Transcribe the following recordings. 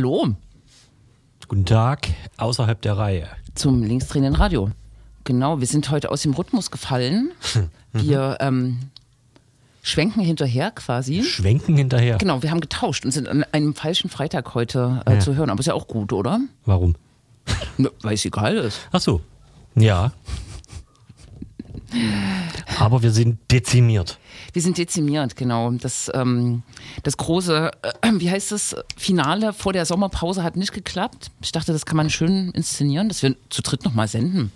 Hallo. Guten Tag, außerhalb der Reihe. Zum linksdrehenden Radio. Genau, wir sind heute aus dem Rhythmus gefallen. Wir ähm, schwenken hinterher quasi. Schwenken hinterher. Genau, wir haben getauscht und sind an einem falschen Freitag heute äh, Ja. zu hören. Aber ist ja auch gut, oder? Warum? Weil es egal ist. Ach so. Ja. Aber wir sind dezimiert. Wir sind dezimiert, genau. Das, ähm, das große, äh, wie heißt das, Finale vor der Sommerpause hat nicht geklappt. Ich dachte, das kann man schön inszenieren, dass wir zu dritt nochmal senden.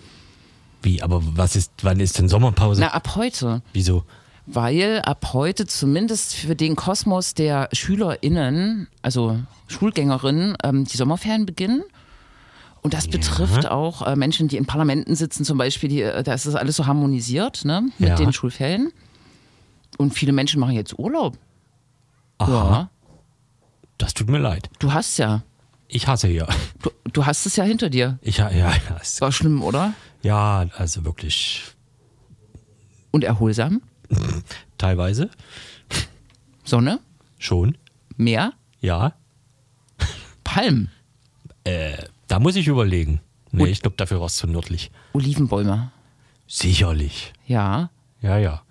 Wie, aber was ist, wann ist denn Sommerpause? Na, ab heute. Wieso? Weil ab heute zumindest für den Kosmos der SchülerInnen, also Schulgängerinnen, ähm, die Sommerferien beginnen. Und das betrifft auch äh, Menschen, die in Parlamenten sitzen, zum Beispiel, die, äh, da ist das alles so harmonisiert ne, mit Ja. den Schulferien. Und viele Menschen machen jetzt Urlaub. Ja, Das tut mir leid. du hast ja. Ich hasse hier. Du, du hast es ja hinter dir. Ich, ja, ja, es- War schlimm, oder? ja, also wirklich Und erholsam. teilweise Sonne, schon. Meer, Ja. Palmen, Da muss ich überlegen. Nee, Und- ich glaube, dafür war es zu nördlich. Olivenbäume. Sicherlich. Ja, Ja, ja.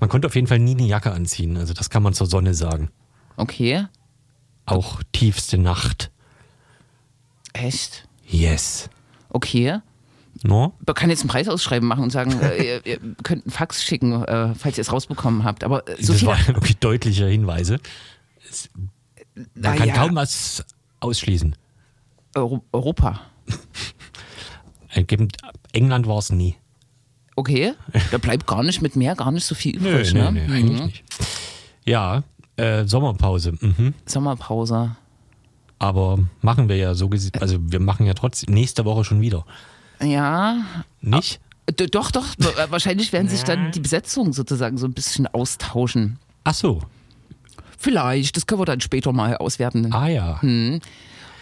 Man konnte auf jeden Fall nie eine Jacke anziehen. Also das kann man zur Sonne sagen. okay. Auch tiefste Nacht. Echt? Yes. Okay. No? Man kann jetzt einen Preisausschreiben machen und sagen, äh, ihr, ihr könnt einen Fax schicken, äh, falls ihr es rausbekommen habt. Aber äh, so das waren wirklich deutliche Hinweise. Man kann Naja. kaum was ausschließen. Euro Europa. England war es nie. Okay. Da bleibt gar nicht mit mehr, gar nicht so viel übrig. ne? eigentlich nicht. Ja, äh, Sommerpause. Mhm. Sommerpause. Aber machen wir ja so gesehen, also wir machen ja trotzdem nächste Woche schon wieder. Ja. Nicht? D doch, doch. Äh, Wahrscheinlich werden sich dann die Besetzungen sozusagen so ein bisschen austauschen. Ach so. Vielleicht, das können wir dann später mal auswerten. Ah ja. Hm.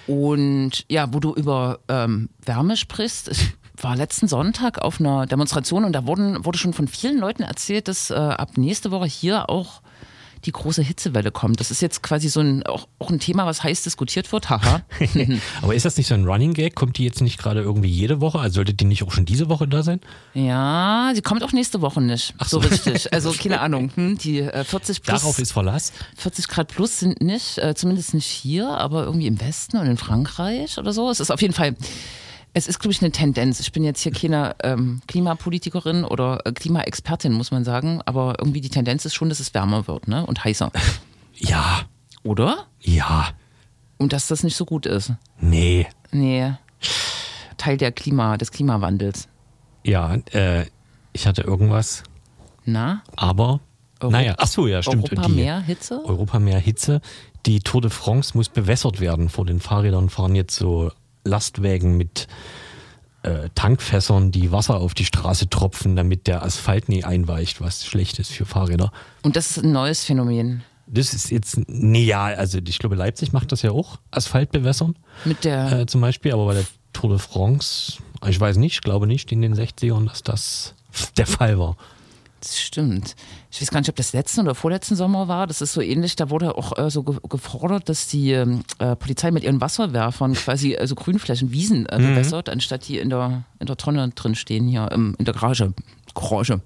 Und ja, wo du über ähm, Wärme sprichst, ich war letzten Sonntag auf einer Demonstration und da wurden, wurde schon von vielen Leuten erzählt, dass äh, ab nächste Woche hier auch die große Hitzewelle kommt. Das ist jetzt quasi so ein, auch, auch ein Thema, was heiß diskutiert wird. Haha. Aber ist das nicht so ein Running Gag? Kommt die jetzt nicht gerade irgendwie jede Woche? Also sollte die nicht auch schon diese Woche da sein? ja, sie kommt auch nächste Woche nicht. Ach so. so. richtig. Also keine Ahnung. Hm, die äh, 40 plus. Darauf ist Verlass. 40 Grad plus sind nicht, äh, zumindest nicht hier, aber irgendwie im Westen und in Frankreich oder so. Es ist auf jeden Fall, es ist, glaube ich, eine Tendenz. Ich bin jetzt hier keine ähm, Klimapolitikerin oder äh, Klimaexpertin, muss man sagen, aber irgendwie die Tendenz ist schon, dass es wärmer wird ne? und heißer. Ja, Oder? ja, Und dass das nicht so gut ist. nee. Nee. Teil der Klima, des Klimawandels. Ja, äh, ich hatte irgendwas, Na? aber Euro- naja, ach so, ja, stimmt. Europa die, mehr Hitze? Europa mehr Hitze. Die Tour de France muss bewässert werden. Vor den Fahrrädern fahren jetzt so Lastwägen mit äh, Tankfässern, die Wasser auf die Straße tropfen, damit der Asphalt nie einweicht, was schlecht ist für Fahrräder. Und das ist ein neues Phänomen. Das ist jetzt, nee, ja, also ich glaube, Leipzig macht das ja auch, Asphalt bewässern Mit der, äh, zum Beispiel, aber bei der Tour de France, ich weiß nicht, ich glaube nicht in den 60ern, dass das der Fall war. Das stimmt. Ich weiß gar nicht, ob das letzten oder vorletzten Sommer war. Das ist so ähnlich. Da wurde auch äh, so ge gefordert, dass die ähm, äh, Polizei mit ihren Wasserwerfern quasi also Grünflächen, Wiesen äh, bewässert, anstatt die in der, in der Tonne drin stehen hier im, in der Garage. Garage.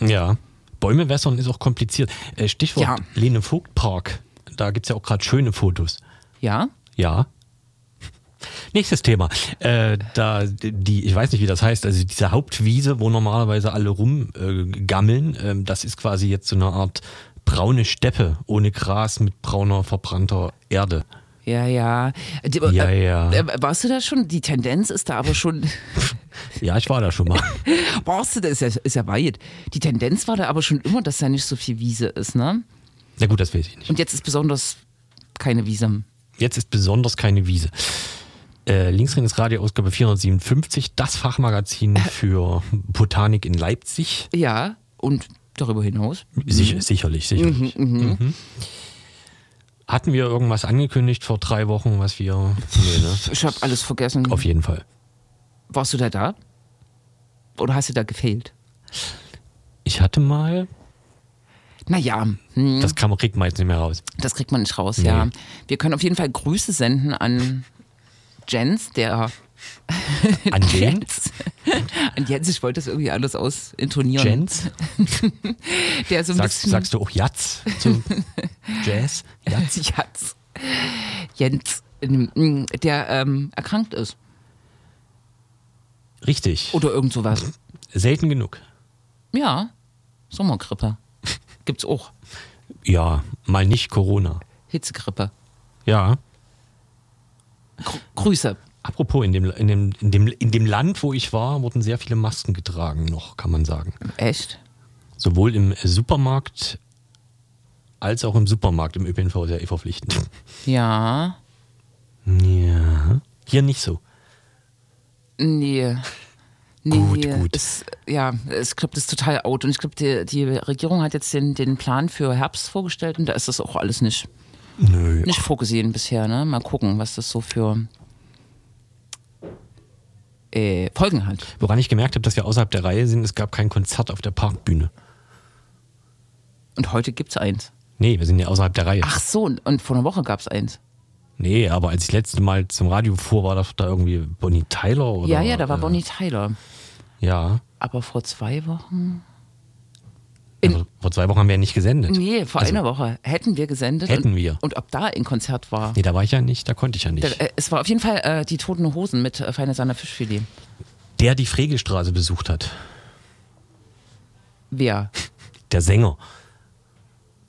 Ja. Bäume wässern ist auch kompliziert. Äh, Stichwort Ja. Lene Vogt Park. Da gibt es ja auch gerade schöne Fotos. Ja? Ja. Nächstes Thema. Äh, da die, ich weiß nicht, wie das heißt, also diese Hauptwiese, wo normalerweise alle rumgammeln, äh, ähm, das ist quasi jetzt so eine Art braune Steppe ohne Gras mit brauner, verbrannter Erde. Ja, ja. Die, Ja, äh, ja. Äh, warst du da schon? Die Tendenz ist da aber schon. Ja, ich war da schon mal. warst du da? Ist ja, ist ja weit. Die Tendenz war da aber schon immer, dass da nicht so viel Wiese ist, ne? Na gut, das weiß ich nicht. Und jetzt ist besonders keine Wiese. Jetzt ist besonders keine Wiese. Äh, Linksrenes Radio Ausgabe 457, das Fachmagazin für Botanik in Leipzig. Ja, und darüber hinaus. Sicher, sicherlich, sicherlich. Mhm. Hatten wir irgendwas angekündigt vor drei Wochen, was wir. Nee, ne? Ich habe alles vergessen. Auf jeden Fall. Warst du da da? Oder hast du da gefehlt? Ich hatte mal. Naja, hm, Das kann kriegt man jetzt nicht mehr raus. das kriegt man nicht raus, Nee. ja. Wir können auf jeden Fall Grüße senden an Jens, der An? Jens. An Jens, ich wollte das irgendwie alles aus intonieren. Jens? Der so ein Sagst, bisschen. sagst du auch Jatz zu Jazz? Jatz? Jens. Jens, ähm, der ähm, erkrankt ist. Richtig. Oder irgend sowas. Selten genug. Ja, Sommergrippe. Gibt's auch. Ja, mal nicht Corona. Hitzegrippe. Ja. Gr Grüße. Apropos, in dem, in, dem, in, dem, in dem Land, wo ich war, wurden sehr viele Masken getragen, noch, kann man sagen. Echt? Sowohl im Supermarkt als auch im Supermarkt im ÖPNV sehr verpflichtend. Ja. Ja. Hier nicht so. Nee. Nee, Gut, gut. Es, ja, ich glaube, das ist total out. Und ich glaube, die, die Regierung hat jetzt den, den Plan für Herbst vorgestellt und da ist das auch alles nicht, Nö. nicht vorgesehen bisher. Ne? Mal gucken, was das so für äh, Folgen hat. Woran ich gemerkt habe, dass wir außerhalb der Reihe sind, es gab kein Konzert auf der Parkbühne. Und heute gibt's eins. Nee, wir sind ja außerhalb der Reihe. Ach so, und- und vor einer Woche gab's eins. Nee, aber als ich das letzte Mal zum Radio fuhr, war das da irgendwie Bonnie Tyler oder? ja, ja, da war äh, Bonnie Tyler. Ja. Aber vor zwei Wochen? Also vor zwei Wochen haben wir ja nicht gesendet. Nee, vor Also, einer Woche hätten wir gesendet. Hätten und, wir. Und ob da ein Konzert war. Nee, da war ich ja nicht, da konnte ich ja Da, nicht. äh, es war auf jeden Fall äh, die Toten Hosen mit äh, Feine Sahne Fischfilet. Der die Fregelstraße besucht hat. Wer? Der Sänger.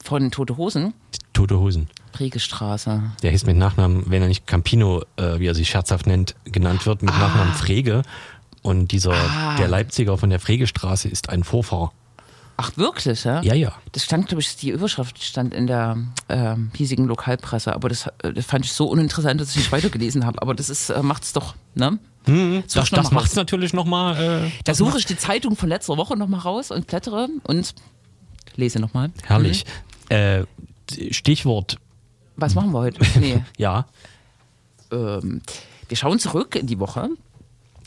Von Tote Hosen? Tote Hosen. Pregestraße. Der hieß mit Nachnamen, wenn er nicht Campino, äh, wie er sich scherzhaft nennt, genannt wird, mit Nachnamen Frege. Und dieser, Ah. der Leipziger von der Fregestraße ist ein Vorfahrer. Ach, wirklich, ja? Ja, ja. Das stand, glaube ich, die Überschrift stand in der ähm, hiesigen Lokalpresse, aber das, äh, das fand ich so uninteressant, dass ich nicht weitergelesen habe. Aber das ist, äh, macht's doch, ne? Such Mhm. Das, das es natürlich nochmal. Äh, Da suche ich die Zeitung von letzter Woche nochmal raus und blättere und lese nochmal. herrlich. Äh, Stichwort, Was machen wir heute? Nee. ja. ähm, wir schauen zurück in die Woche.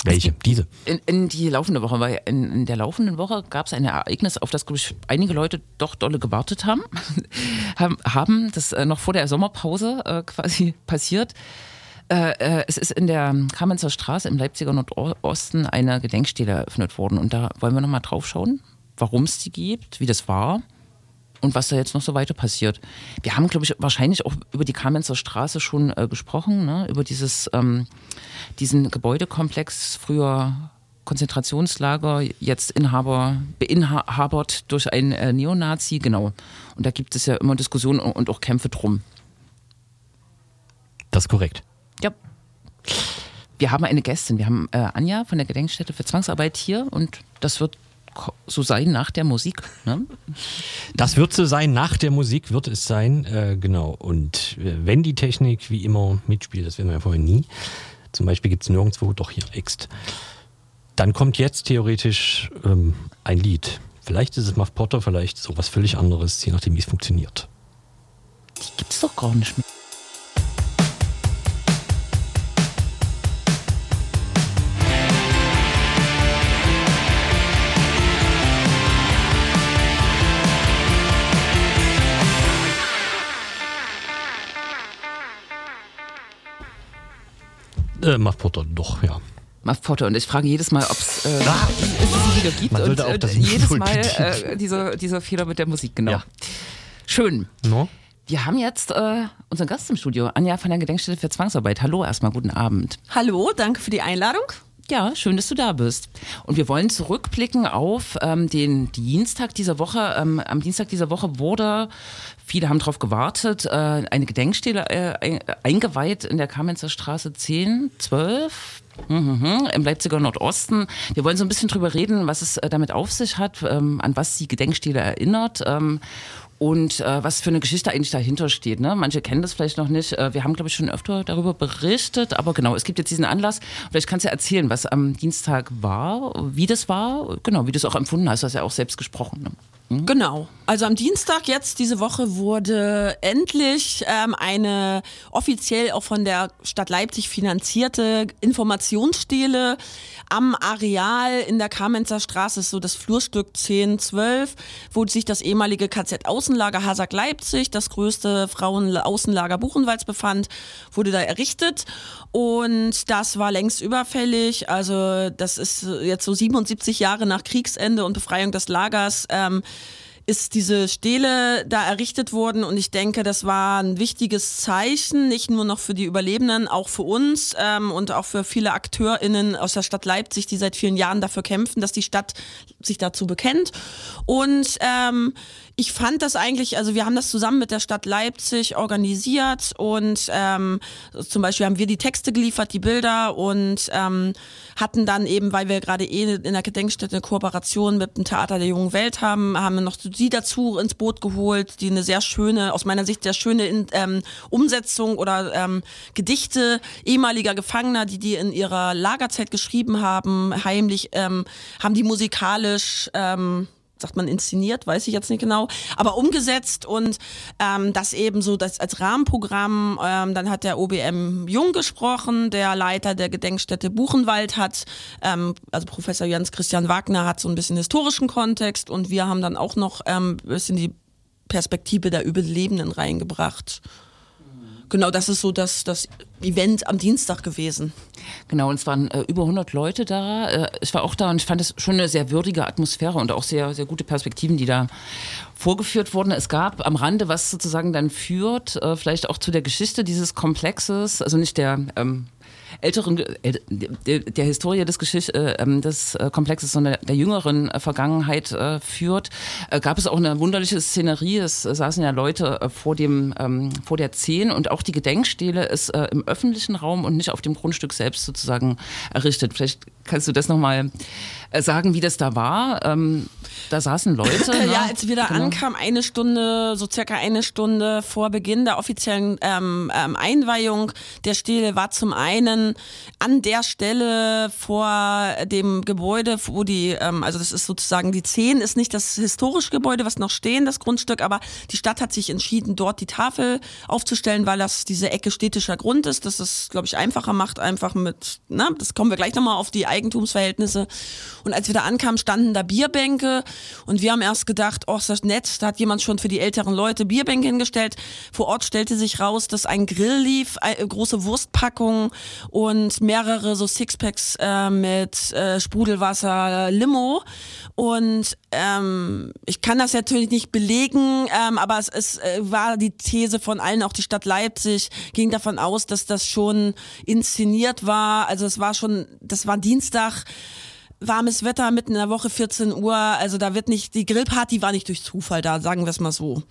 Welche? Diese. In, in die laufende Woche, weil in, in der laufenden Woche gab es ein Ereignis, auf das, glaube ich, einige Leute doch dolle gewartet haben. haben, haben das äh, noch vor der Sommerpause äh, quasi passiert. Äh, äh, es ist in der Kamenzer Straße im Leipziger Nordosten eine Gedenkstele eröffnet worden. Und da wollen wir nochmal drauf schauen, warum es die gibt, wie das war und was da jetzt noch so weiter passiert. Wir haben, glaube ich, wahrscheinlich auch über die Kamenzer Straße schon äh, gesprochen, ne? über dieses, ähm, diesen Gebäudekomplex, früher Konzentrationslager, jetzt Inhaber, beinhabert durch einen äh, Neonazi, genau. Und da gibt es ja immer Diskussionen und auch Kämpfe drum. Das ist korrekt. Ja. Wir haben eine Gästin, wir haben äh, Anja von der Gedenkstätte für Zwangsarbeit hier und das wird so sein nach der Musik. Ne? Das wird so sein, nach der Musik wird es sein, äh, genau. Und äh, wenn die Technik wie immer mitspielt, das werden wir ja vorher nie, zum Beispiel gibt es nirgendwo, doch hier Ext, dann kommt jetzt theoretisch ähm, ein Lied. Vielleicht ist es Muff Potter, vielleicht sowas völlig anderes, je nachdem, wie es funktioniert. Die gibt's doch gar nicht mehr. Äh, Muff Potter, doch, ja. Muff Potter. Und ich frage jedes Mal, ob es äh, sie wieder gibt. Man und äh, jedes Mal äh, dieser, dieser Fehler mit der Musik, genau. Ja. Schön. No? Wir haben jetzt äh, unseren Gast im Studio, Anja von der Gedenkstätte für Zwangsarbeit. Hallo, erstmal guten Abend. Hallo, danke für die Einladung. Ja, schön, dass du da bist. Und wir wollen zurückblicken auf ähm, den Dienstag dieser Woche. Ähm, am Dienstag dieser Woche wurde, viele haben darauf gewartet, äh, eine Gedenkstele äh, ein- eingeweiht in der Kamenzer Straße 10, 12. Mhm, im Leipziger Nordosten. Wir wollen so ein bisschen drüber reden, was es äh, damit auf sich hat, ähm, an was die Gedenkstele erinnert. Und äh, was für eine Geschichte eigentlich dahinter steht. Ne? Manche kennen das vielleicht noch nicht. Äh, wir haben, glaube ich, schon öfter darüber berichtet, aber genau, es gibt jetzt diesen Anlass. Vielleicht kannst du erzählen, was am Dienstag war, wie das war, genau, wie du es auch empfunden hast. Du hast ja auch selbst gesprochen. Ne? Genau. Also am Dienstag jetzt diese Woche wurde endlich ähm, eine offiziell auch von der Stadt Leipzig finanzierte Informationsstele am Areal in der Kamenzer Straße, so das Flurstück 1012, wo sich das ehemalige KZ-Außenlager Hasag Leipzig, das größte Frauenaußenlager Buchenwalds befand, wurde da errichtet. Und das war längst überfällig. Also das ist jetzt so 77 Jahre nach Kriegsende und Befreiung des Lagers. Ähm, ist diese Stele da errichtet worden und ich denke, das war ein wichtiges Zeichen, nicht nur noch für die Überlebenden, auch für uns ähm, und auch für viele AkteurInnen aus der Stadt Leipzig, die seit vielen Jahren dafür kämpfen, dass die Stadt sich dazu bekennt. Und ähm, ich fand das eigentlich, also wir haben das zusammen mit der Stadt Leipzig organisiert und ähm, zum Beispiel haben wir die Texte geliefert, die Bilder und ähm, hatten dann eben, weil wir gerade eh in der Gedenkstätte eine Kooperation mit dem Theater der jungen Welt haben, haben wir noch sie dazu ins Boot geholt, die eine sehr schöne, aus meiner Sicht sehr schöne in, ähm, Umsetzung oder ähm, Gedichte ehemaliger Gefangener, die die in ihrer Lagerzeit geschrieben haben, heimlich, ähm, haben die musikalisch ähm, sagt man inszeniert, weiß ich jetzt nicht genau, aber umgesetzt und ähm, das eben so das als Rahmenprogramm. Ähm, dann hat der OBM Jung gesprochen, der Leiter der Gedenkstätte Buchenwald hat, ähm, also Professor Jens Christian Wagner hat so ein bisschen historischen Kontext und wir haben dann auch noch ähm, bisschen die Perspektive der Überlebenden reingebracht. Genau, das ist so das, das Event am Dienstag gewesen. Genau, und es waren äh, über 100 Leute da. Äh, ich war auch da und ich fand es schon eine sehr würdige Atmosphäre und auch sehr, sehr gute Perspektiven, die da vorgeführt wurden. Es gab am Rande, was sozusagen dann führt, äh, vielleicht auch zu der Geschichte dieses Komplexes, also nicht der ähm, älteren, äh, der, der Historie des, Geschicht, äh, ähm, des äh, Komplexes, sondern der jüngeren äh, Vergangenheit äh, führt, äh, gab es auch eine wunderliche Szenerie. Es saßen ja Leute äh, vor dem ähm, vor der Zehn und auch die Gedenkstele ist äh, im öffentlichen Raum und nicht auf dem Grundstück selbst sozusagen errichtet. Vielleicht kannst du das nochmal sagen, wie das da war. Ähm, da saßen Leute. Ne? ja, als wir da genau. ankamen, eine Stunde, so circa eine Stunde vor Beginn der offiziellen ähm, ähm, Einweihung der Stele war zum einen an der Stelle vor dem Gebäude, wo die, ähm, also das ist sozusagen die 10, ist nicht das historische Gebäude, was noch stehen, das Grundstück, aber die Stadt hat sich entschieden, dort die Tafel aufzustellen, weil das diese Ecke städtischer Grund ist. Das ist, glaube ich, einfacher macht, einfach mit, na, das kommen wir gleich nochmal auf die Eigentumsverhältnisse. Und als wir da ankamen, standen da Bierbänke und wir haben erst gedacht, oh, ist das nett, da hat jemand schon für die älteren Leute Bierbänke hingestellt. Vor Ort stellte sich raus, dass ein Grill lief, eine große Wurstpackung und mehrere so Sixpacks äh, mit äh, Sprudelwasser, Limo. Und ähm, ich kann das natürlich nicht belegen, ähm, aber es, es äh, war die These von allen, auch die Stadt Leipzig ging davon aus, dass das schon inszeniert war. Also es war schon, das war Dienstag warmes Wetter mitten in der Woche 14 Uhr, also da wird nicht, die Grillparty war nicht durch Zufall da, sagen wir es mal so.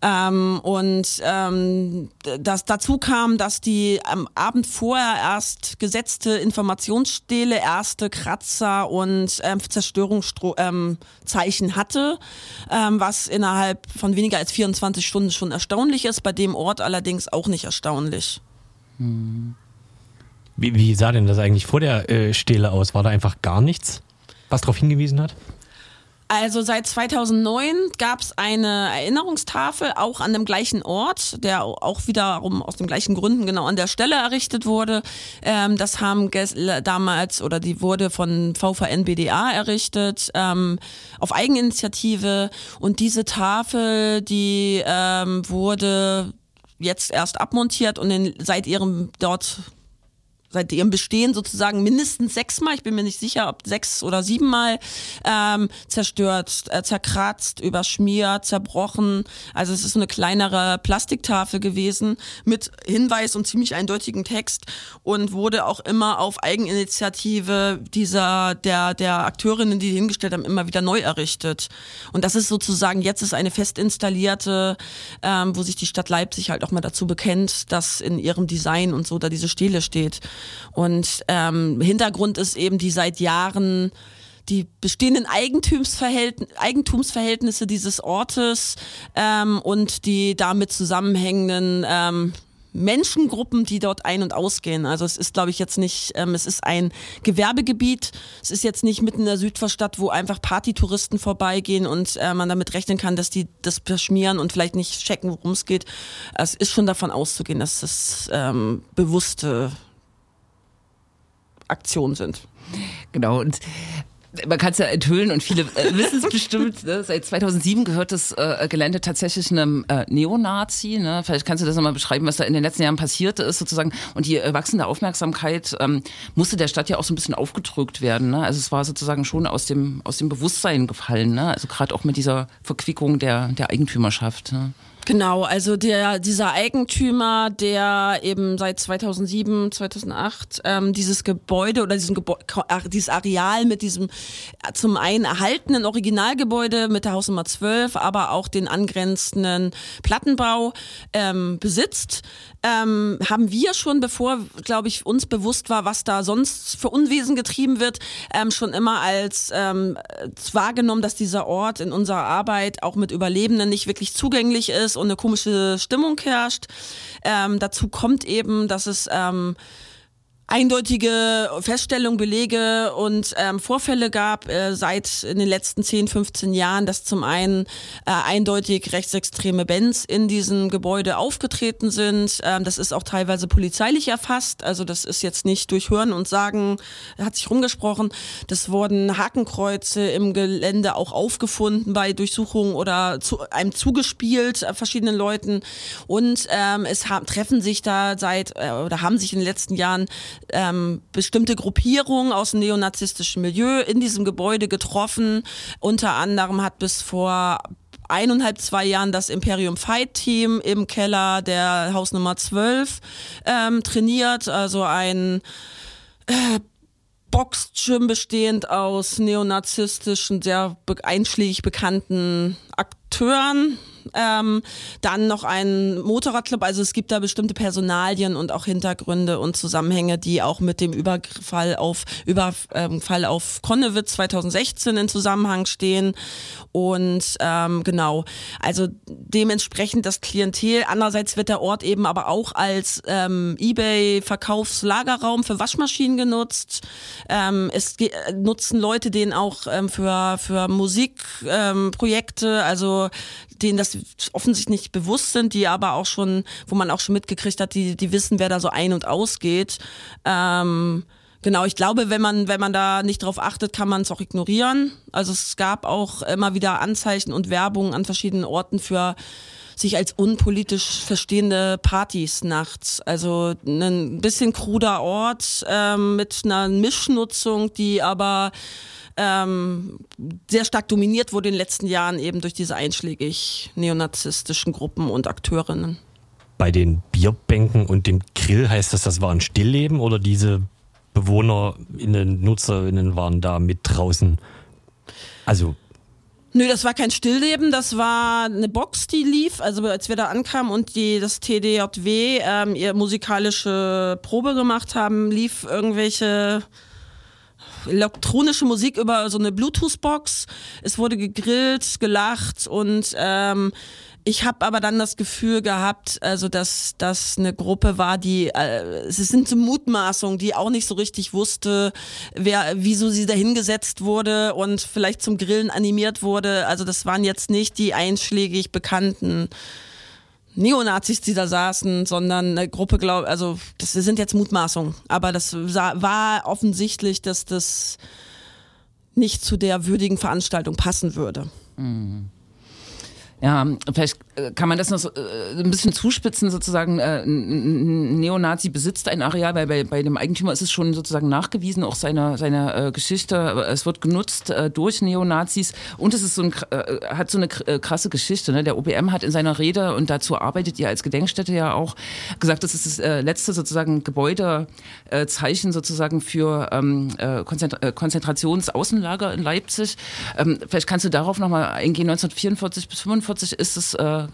Ähm, und ähm, das dazu kam, dass die am Abend vorher erst gesetzte Informationsstele erste Kratzer und ähm, Zerstörungszeichen ähm, hatte, ähm, was innerhalb von weniger als 24 Stunden schon erstaunlich ist, bei dem Ort allerdings auch nicht erstaunlich. Hm. Wie, wie sah denn das eigentlich vor der äh, Stele aus? War da einfach gar nichts, was darauf hingewiesen hat? Also seit 2009 gab es eine Erinnerungstafel auch an dem gleichen Ort, der auch wiederum aus den gleichen Gründen genau an der Stelle errichtet wurde. Ähm, das haben damals oder die wurde von VVN BDA errichtet ähm, auf Eigeninitiative und diese Tafel, die ähm, wurde jetzt erst abmontiert und in, seit ihrem dort seit ihrem Bestehen sozusagen mindestens sechsmal, ich bin mir nicht sicher, ob sechs oder siebenmal ähm, zerstört, äh, zerkratzt, überschmiert, zerbrochen. Also es ist eine kleinere Plastiktafel gewesen mit Hinweis und ziemlich eindeutigen Text und wurde auch immer auf Eigeninitiative dieser der der Akteurinnen, die, die hingestellt haben, immer wieder neu errichtet. Und das ist sozusagen jetzt ist eine fest installierte, ähm, wo sich die Stadt Leipzig halt auch mal dazu bekennt, dass in ihrem Design und so da diese Stele steht. Und ähm, Hintergrund ist eben die seit Jahren die bestehenden Eigentumsverhältnisse dieses Ortes ähm, und die damit zusammenhängenden ähm, Menschengruppen, die dort ein- und ausgehen. Also es ist, glaube ich, jetzt nicht, ähm, es ist ein Gewerbegebiet. Es ist jetzt nicht mitten in der Südvorstadt, wo einfach Partytouristen vorbeigehen und äh, man damit rechnen kann, dass die das verschmieren und vielleicht nicht checken, worum es geht. Es ist schon davon auszugehen, dass das ähm, bewusste Aktionen sind. Genau, und man kann es ja enthüllen und viele äh, wissen es bestimmt. Ne? Seit 2007 gehört das äh, Gelände tatsächlich einem äh, Neonazi. Ne? Vielleicht kannst du das nochmal beschreiben, was da in den letzten Jahren passiert ist sozusagen. Und die äh, wachsende Aufmerksamkeit ähm, musste der Stadt ja auch so ein bisschen aufgedrückt werden. Ne? Also es war sozusagen schon aus dem, aus dem Bewusstsein gefallen. Ne? Also gerade auch mit dieser Verquickung der, der Eigentümerschaft. Genau, also der, dieser Eigentümer, der eben seit 2007, 2008 ähm, dieses Gebäude oder diesen Gebäude, dieses Areal mit diesem äh, zum einen erhaltenen Originalgebäude mit der Hausnummer 12, aber auch den angrenzenden Plattenbau ähm, besitzt, ähm, haben wir schon, bevor, glaube ich, uns bewusst war, was da sonst für Unwesen getrieben wird, ähm, schon immer als ähm, wahrgenommen, dass dieser Ort in unserer Arbeit auch mit Überlebenden nicht wirklich zugänglich ist und eine komische Stimmung herrscht. Ähm, dazu kommt eben, dass es ähm, eindeutige Feststellungen, Belege und ähm, Vorfälle gab äh, seit in den letzten 10, 15 Jahren, dass zum einen äh, eindeutig rechtsextreme Bands in diesem Gebäude aufgetreten sind. Ähm, das ist auch teilweise polizeilich erfasst. Also das ist jetzt nicht durch Hören und Sagen, hat sich rumgesprochen. Das wurden Hakenkreuze im Gelände auch aufgefunden bei Durchsuchungen oder zu einem zugespielt äh, verschiedenen Leuten. Und ähm, es haben, treffen sich da seit äh, oder haben sich in den letzten Jahren ähm, bestimmte Gruppierungen aus dem neonazistischen Milieu in diesem Gebäude getroffen. Unter anderem hat bis vor eineinhalb, zwei Jahren das Imperium Fight Team im Keller der Hausnummer 12 ähm, trainiert, also ein äh, Boxgym bestehend aus neonazistischen, sehr einschlägig bekannten Akteuren, ähm, dann noch ein Motorradclub. Also es gibt da bestimmte Personalien und auch Hintergründe und Zusammenhänge, die auch mit dem Überfall auf Überfall auf Konnewitz 2016 in Zusammenhang stehen. Und ähm, genau, also dementsprechend das Klientel. Andererseits wird der Ort eben aber auch als ähm, eBay-Verkaufslagerraum für Waschmaschinen genutzt. Ähm, es nutzen Leute den auch ähm, für, für Musikprojekte, ähm, also denen das offensichtlich nicht bewusst sind, die aber auch schon, wo man auch schon mitgekriegt hat, die, die wissen, wer da so ein- und ausgeht. Ähm, Genau, ich glaube, wenn man, wenn man da nicht drauf achtet, kann man es auch ignorieren. Also es gab auch immer wieder Anzeichen und Werbung an verschiedenen Orten für sich als unpolitisch verstehende Partys nachts. Also ein bisschen kruder Ort ähm, mit einer Mischnutzung, die aber ähm, sehr stark dominiert wurde in den letzten Jahren eben durch diese einschlägig neonazistischen Gruppen und Akteurinnen. Bei den Bierbänken und dem Grill heißt das, das war ein Stillleben oder diese BewohnerInnen, NutzerInnen waren da mit draußen? Also Nö, das war kein Stillleben, das war eine Box, die lief, also als wir da ankamen und die das TDJW ähm, ihr musikalische Probe gemacht haben, lief irgendwelche elektronische Musik über so eine Bluetooth-Box. Es wurde gegrillt, gelacht und ähm, ich habe aber dann das Gefühl gehabt, also dass das eine Gruppe war, die äh, es sind so Mutmaßungen, die auch nicht so richtig wusste, wer, wieso sie dahingesetzt wurde und vielleicht zum Grillen animiert wurde. Also das waren jetzt nicht die einschlägig bekannten Neonazis, die da saßen, sondern eine Gruppe, glaube also das sind jetzt Mutmaßungen, aber das war offensichtlich, dass das nicht zu der würdigen Veranstaltung passen würde. Mhm. Ja, vielleicht kann man das noch so, äh, ein bisschen zuspitzen, sozusagen. Äh, ein Neonazi besitzt ein Areal, weil bei, bei dem Eigentümer ist es schon sozusagen nachgewiesen, auch seiner seiner äh, Geschichte. Es wird genutzt äh, durch Neonazis und es ist so ein, äh, hat so eine äh, krasse Geschichte. Ne? Der OBM hat in seiner Rede, und dazu arbeitet ihr als Gedenkstätte ja auch, gesagt, das ist das äh, letzte sozusagen Gebäudezeichen sozusagen für ähm, äh, Konzentra Konzentrationsaußenlager in Leipzig. Ähm, vielleicht kannst du darauf nochmal eingehen, 1944 bis 1945 1945 ist das äh,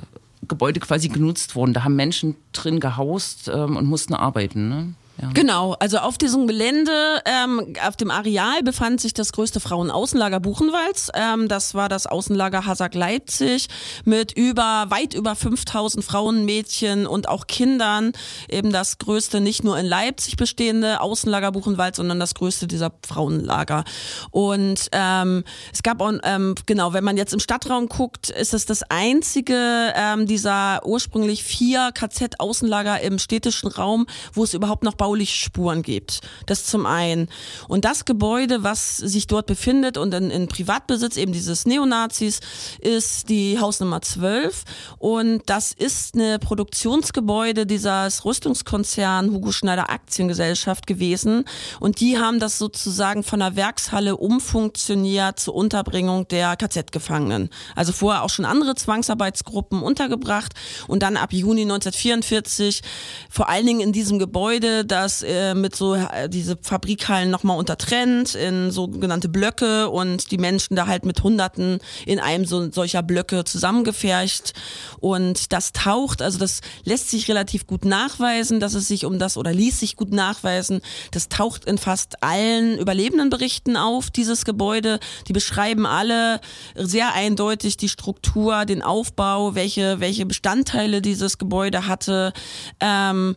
Gebäude quasi genutzt worden. Da haben Menschen drin gehaust ähm, und mussten arbeiten. Ne? Ja. Genau, also auf diesem Gelände, ähm, auf dem Areal befand sich das größte Frauenaußenlager Buchenwalds. Ähm, das war das Außenlager Hasag Leipzig mit über weit über 5000 Frauen, Mädchen und auch Kindern. Eben das größte, nicht nur in Leipzig bestehende Außenlager Buchenwald, sondern das größte dieser Frauenlager. Und ähm, es gab auch, ähm, genau, wenn man jetzt im Stadtraum guckt, ist es das einzige ähm, dieser ursprünglich vier KZ-Außenlager im städtischen Raum, wo es überhaupt noch bauliche Spuren gibt. Das zum einen. Und das Gebäude, was sich dort befindet und in, in Privatbesitz eben dieses Neonazis, ist die Hausnummer 12. Und das ist eine Produktionsgebäude dieses Rüstungskonzern Hugo Schneider Aktiengesellschaft gewesen. Und die haben das sozusagen von der Werkshalle umfunktioniert zur Unterbringung der KZ-Gefangenen. Also vorher auch schon andere Zwangsarbeitsgruppen untergebracht und dann ab Juni 1944 vor allen Dingen in diesem Gebäude das äh, mit so äh, diese Fabrikhallen nochmal untertrennt in sogenannte Blöcke und die Menschen da halt mit Hunderten in einem so solcher Blöcke zusammengefercht und das taucht, also das lässt sich relativ gut nachweisen, dass es sich um das oder ließ sich gut nachweisen, das taucht in fast allen Überlebendenberichten auf, dieses Gebäude, die beschreiben alle sehr eindeutig die Struktur, den Aufbau, welche, welche Bestandteile dieses Gebäude hatte. Ähm,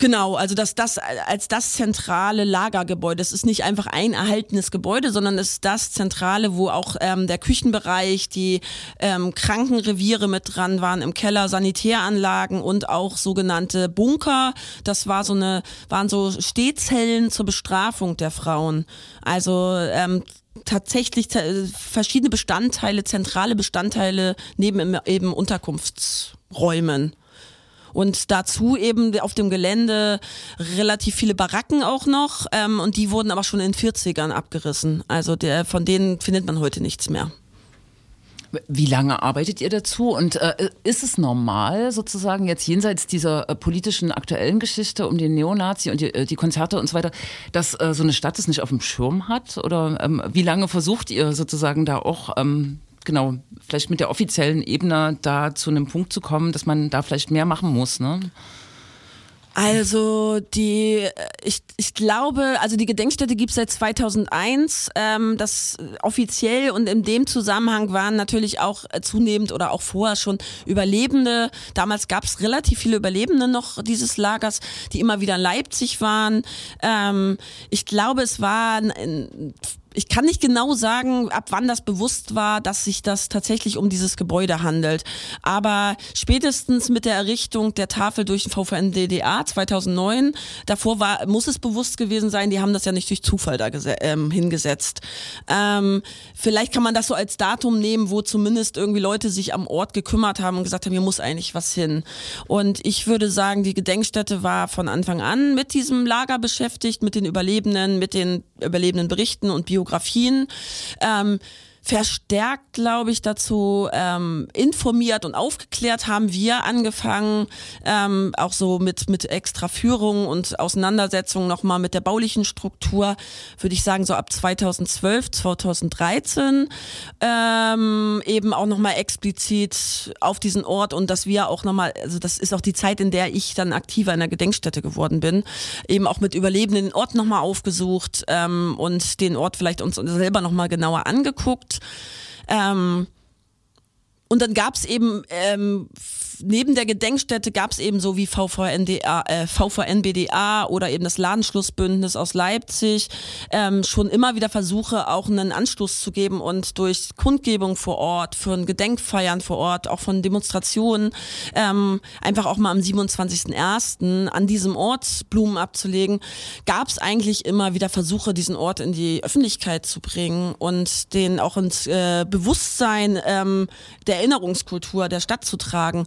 Genau, also dass das als das zentrale Lagergebäude, es ist nicht einfach ein erhaltenes Gebäude, sondern es ist das zentrale, wo auch ähm, der Küchenbereich, die ähm, Krankenreviere mit dran waren im Keller, Sanitäranlagen und auch sogenannte Bunker. Das war so eine, waren so Stehzellen zur Bestrafung der Frauen. Also ähm, tatsächlich verschiedene Bestandteile, zentrale Bestandteile neben eben Unterkunftsräumen. Und dazu eben auf dem Gelände relativ viele Baracken auch noch. Ähm, und die wurden aber schon in den 40ern abgerissen. Also der, von denen findet man heute nichts mehr. Wie lange arbeitet ihr dazu? Und äh, ist es normal, sozusagen jetzt jenseits dieser äh, politischen aktuellen Geschichte um den Neonazi und die, äh, die Konzerte und so weiter, dass äh, so eine Stadt es nicht auf dem Schirm hat? Oder ähm, wie lange versucht ihr sozusagen da auch ähm, genau, vielleicht mit der offiziellen Ebene da zu einem Punkt zu kommen, dass man da vielleicht mehr machen muss, ne? Also die, ich, ich glaube, also die Gedenkstätte gibt es seit 2001. Ähm, das offiziell und in dem Zusammenhang waren natürlich auch zunehmend oder auch vorher schon Überlebende. Damals gab es relativ viele Überlebende noch dieses Lagers, die immer wieder in Leipzig waren. Ähm, ich glaube, es war ein, ich kann nicht genau sagen, ab wann das bewusst war, dass sich das tatsächlich um dieses Gebäude handelt. Aber spätestens mit der Errichtung der Tafel durch den VVN DDA 2009, davor war, muss es bewusst gewesen sein, die haben das ja nicht durch Zufall da ähm, hingesetzt. Ähm, vielleicht kann man das so als Datum nehmen, wo zumindest irgendwie Leute sich am Ort gekümmert haben und gesagt haben, hier muss eigentlich was hin. Und ich würde sagen, die Gedenkstätte war von Anfang an mit diesem Lager beschäftigt, mit den Überlebenden, mit den überlebenden Berichten und Bio Biografien. Ähm, verstärkt, glaube ich, dazu ähm, informiert und aufgeklärt haben wir angefangen, ähm, auch so mit, mit extra Führung und Auseinandersetzung nochmal mit der baulichen Struktur, würde ich sagen, so ab 2012, 2013, ähm, eben auch nochmal explizit auf diesen Ort und dass wir auch nochmal, also das ist auch die Zeit, in der ich dann aktiver in der Gedenkstätte geworden bin, eben auch mit Überlebenden den Ort nochmal aufgesucht ähm, und den Ort vielleicht uns selber nochmal genauer angeguckt ähm, und dann gab es eben ähm, neben der Gedenkstätte gab es eben so wie VVNDA, äh, VVNBDA oder eben das Ladenschlussbündnis aus Leipzig ähm, schon immer wieder Versuche, auch einen Anstoß zu geben und durch Kundgebung vor Ort, von Gedenkfeiern vor Ort, auch von Demonstrationen, ähm, einfach auch mal am 27.01. an diesem Ort Blumen abzulegen, gab es eigentlich immer wieder Versuche, diesen Ort in die Öffentlichkeit zu bringen und den auch ins äh, Bewusstsein ähm, der Erinnerungskultur der Stadt zu tragen.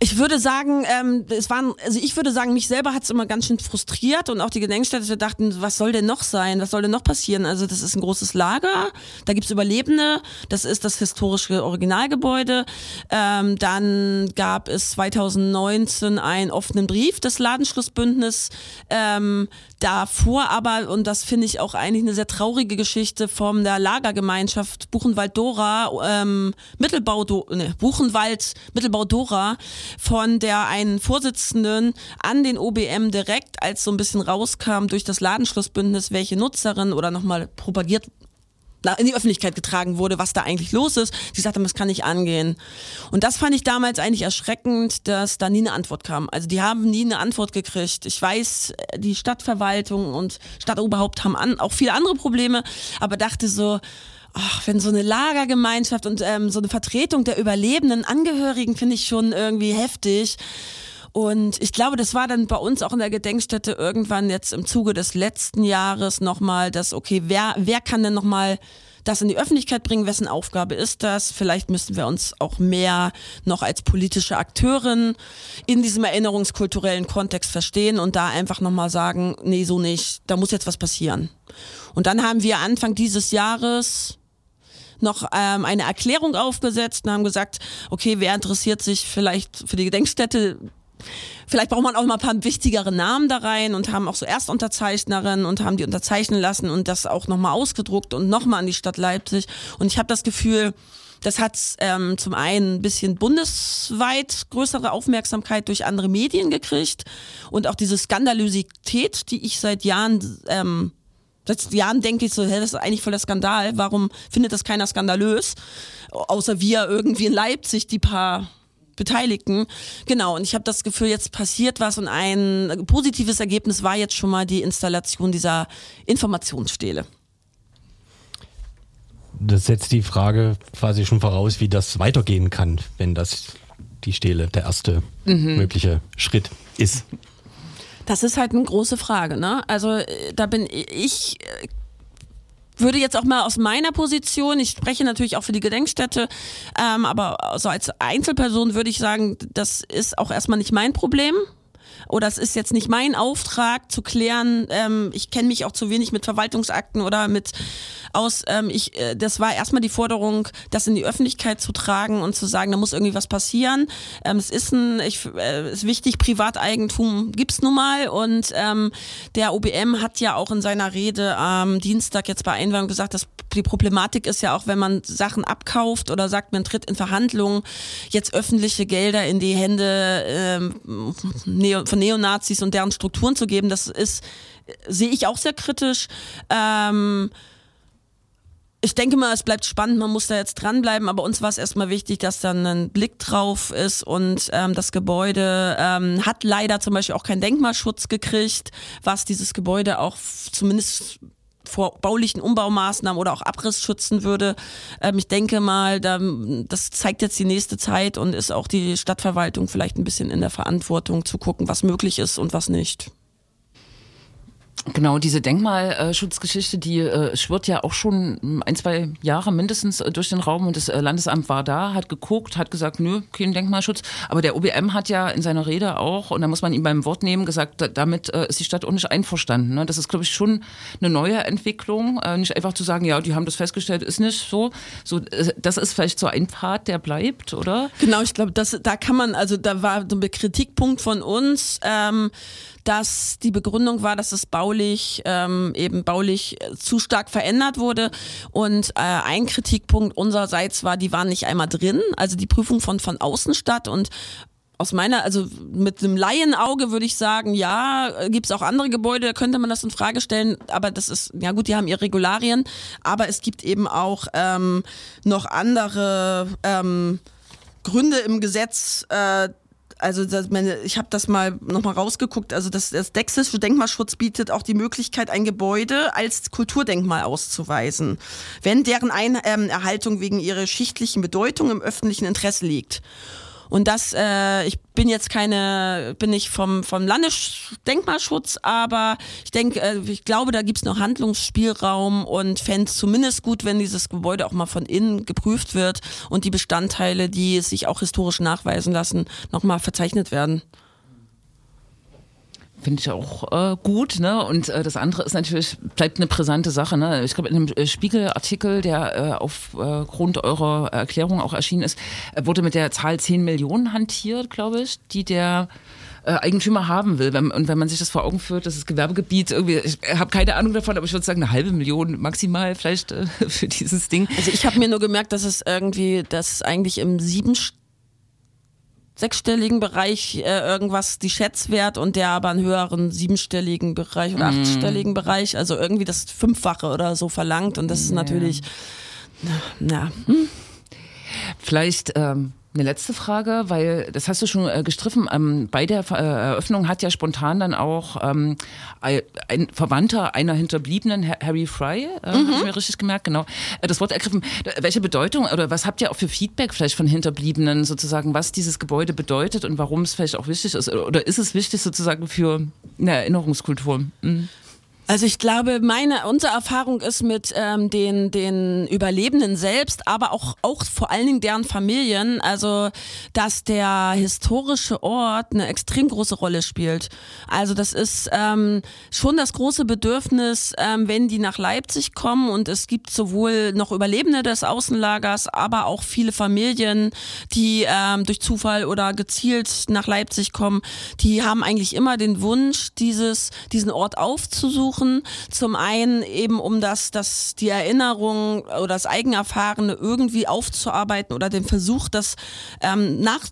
Ich würde sagen, ähm, es waren, also ich würde sagen, mich selber hat es immer ganz schön frustriert und auch die Gedenkstätte wir dachten, was soll denn noch sein? Was soll denn noch passieren? Also das ist ein großes Lager, da gibt's Überlebende, das ist das historische Originalgebäude. Ähm, dann gab es 2019 einen offenen Brief des Ladenschlussbündnis. Ähm, davor aber, und das finde ich auch eigentlich eine sehr traurige Geschichte, von der Lagergemeinschaft Buchenwald-Dora, ähm, Mittelbau, ne, Buchenwald, Mittelbau-Dora, von der einen Vorsitzenden an den OBM direkt, als so ein bisschen rauskam durch das Ladenschlussbündnis, welche Nutzerin oder nochmal propagiert in die Öffentlichkeit getragen wurde, was da eigentlich los ist. Sie sagte, das kann nicht angehen. Und das fand ich damals eigentlich erschreckend, dass da nie eine Antwort kam. Also die haben nie eine Antwort gekriegt. Ich weiß, die Stadtverwaltung und Stadtoberhaupt haben an, auch viele andere Probleme, aber dachte so, ach, wenn so eine Lagergemeinschaft und ähm, so eine Vertretung der überlebenden Angehörigen finde ich schon irgendwie heftig. Und ich glaube, das war dann bei uns auch in der Gedenkstätte irgendwann jetzt im Zuge des letzten Jahres nochmal, dass, okay, wer, wer kann denn nochmal das in die Öffentlichkeit bringen, wessen Aufgabe ist das? Vielleicht müssten wir uns auch mehr noch als politische Akteurin in diesem erinnerungskulturellen Kontext verstehen und da einfach nochmal sagen, nee, so nicht, da muss jetzt was passieren. Und dann haben wir Anfang dieses Jahres noch ähm, eine Erklärung aufgesetzt und haben gesagt, okay, wer interessiert sich vielleicht für die Gedenkstätte? Vielleicht braucht man auch mal ein paar wichtigere Namen da rein und haben auch so Erstunterzeichnerinnen und haben die unterzeichnen lassen und das auch nochmal ausgedruckt und nochmal an die Stadt Leipzig. Und ich habe das Gefühl, das hat ähm, zum einen ein bisschen bundesweit größere Aufmerksamkeit durch andere Medien gekriegt und auch diese Skandalosität, die ich seit Jahren ähm, Seit Jahren denke ich so, hä, das ist eigentlich voll der Skandal. Warum findet das keiner skandalös? Außer wir irgendwie in Leipzig, die paar Beteiligten. Genau, und ich habe das Gefühl, jetzt passiert was und ein positives Ergebnis war jetzt schon mal die Installation dieser Informationsstele. Das setzt die Frage quasi schon voraus, wie das weitergehen kann, wenn das die Stele der erste mhm. mögliche Schritt ist. Das ist halt eine große Frage. Ne? Also äh, da bin ich äh, würde jetzt auch mal aus meiner Position, ich spreche natürlich auch für die Gedenkstätte, ähm, aber so als Einzelperson würde ich sagen, das ist auch erstmal nicht mein Problem oder es ist jetzt nicht mein Auftrag zu klären. Ähm, ich kenne mich auch zu wenig mit Verwaltungsakten oder mit aus. Ähm, ich, äh, das war erstmal die Forderung, das in die Öffentlichkeit zu tragen und zu sagen, da muss irgendwie was passieren. Ähm, es ist ein, ich, äh, ist wichtig, Privateigentum gibt's nun mal und ähm, der OBM hat ja auch in seiner Rede am Dienstag jetzt bei Einweihung gesagt, dass die Problematik ist ja auch, wenn man Sachen abkauft oder sagt, man tritt in Verhandlungen, jetzt öffentliche Gelder in die Hände ähm, von Neonazis und deren Strukturen zu geben, das ist, sehe ich auch sehr kritisch. Ähm, ich denke mal, es bleibt spannend, man muss da jetzt dranbleiben, aber uns war es erstmal wichtig, dass dann ein Blick drauf ist und ähm, das Gebäude ähm, hat leider zum Beispiel auch keinen Denkmalschutz gekriegt, was dieses Gebäude auch zumindest vor baulichen Umbaumaßnahmen oder auch Abriss schützen würde. Ähm, ich denke mal, da, das zeigt jetzt die nächste Zeit und ist auch die Stadtverwaltung vielleicht ein bisschen in der Verantwortung zu gucken, was möglich ist und was nicht. Genau, diese Denkmalschutzgeschichte, die äh, schwirrt ja auch schon ein, zwei Jahre mindestens äh, durch den Raum und das äh, Landesamt war da, hat geguckt, hat gesagt, nö, kein Denkmalschutz. Aber der OBM hat ja in seiner Rede auch, und da muss man ihm beim Wort nehmen, gesagt, damit ist die Stadt auch nicht einverstanden. Ne? Das ist, glaube ich, schon eine neue Entwicklung. Nicht einfach zu sagen, ja, die haben das festgestellt, ist nicht so. so das ist vielleicht so ein Pfad, der bleibt, oder? Genau, ich glaube, da kann man, also da war so ein Kritikpunkt von uns, ähm, dass die Begründung war, dass es baulich ähm, eben baulich äh, zu stark verändert wurde. Und äh, ein Kritikpunkt unsererseits war, die waren nicht einmal drin, also die Prüfung von von außen statt und aus meiner, also mit einem Laienauge würde ich sagen, ja, gibt es auch andere Gebäude, da könnte man das in Frage stellen, aber das ist, ja gut, die haben ihre Regularien, aber es gibt eben auch ähm, noch andere ähm, Gründe im Gesetz, äh, also das, meine, ich habe das mal nochmal rausgeguckt, also das, das Sächsische Denkmalschutz bietet auch die Möglichkeit, ein Gebäude als Kulturdenkmal auszuweisen, wenn deren ein ähm, Erhaltung wegen ihrer schichtlichen Bedeutung im öffentlichen Interesse liegt. Und das, äh, ich bin jetzt keine, bin nicht vom, vom Landesdenkmalschutz, aber ich denke, äh, ich glaube, da gibt's noch Handlungsspielraum und fände es zumindest gut, wenn dieses Gebäude auch mal von innen geprüft wird und die Bestandteile, die sich auch historisch nachweisen lassen, nochmal verzeichnet werden. Finde ich auch äh, gut, ne? Und äh, das andere ist natürlich, bleibt eine brisante Sache, ne? Ich glaube, in dem äh, Spiegelartikel, der äh, aufgrund äh, eurer Erklärung auch erschienen ist, äh, wurde mit der Zahl 10 Millionen hantiert, glaube ich, die der Eigentümer haben will. Und wenn man sich das vor Augen führt, das ist Gewerbegebiet, irgendwie, ich habe keine Ahnung davon, aber ich würde sagen, eine halbe Million maximal vielleicht für dieses Ding. Also ich habe mir nur gemerkt, dass es irgendwie, dass eigentlich im sieben sechsstelligen Bereich äh, irgendwas die Schätzwert und der aber einen höheren siebenstelligen Bereich oder achtstelligen Bereich, also irgendwie das Fünffache oder so verlangt und das ist natürlich, na, hm. Vielleicht ähm, eine letzte Frage, weil das hast du schon äh, gestriffen. Ähm, bei der äh, Eröffnung hat ja spontan dann auch ähm, ein Verwandter einer Hinterbliebenen, Harry Fry, äh, mhm. habe ich mir richtig gemerkt, genau, äh, das Wort ergriffen. Welche Bedeutung oder was habt ihr auch für Feedback vielleicht von Hinterbliebenen sozusagen, was dieses Gebäude bedeutet und warum es vielleicht auch wichtig ist? Oder ist es wichtig sozusagen für eine Erinnerungskultur? Mhm. Also ich glaube, meine unsere Erfahrung ist mit ähm, den den Überlebenden selbst, aber auch auch vor allen Dingen deren Familien, also dass der historische Ort eine extrem große Rolle spielt. Also das ist ähm, schon das große Bedürfnis, ähm, wenn die nach Leipzig kommen und es gibt sowohl noch Überlebende des Außenlagers, aber auch viele Familien, die ähm, durch Zufall oder gezielt nach Leipzig kommen, die haben eigentlich immer den Wunsch, dieses diesen Ort aufzusuchen suchen. Zum einen eben, um das, das die Erinnerung oder das Eigenerfahrene irgendwie aufzuarbeiten oder den Versuch, das ähm, nach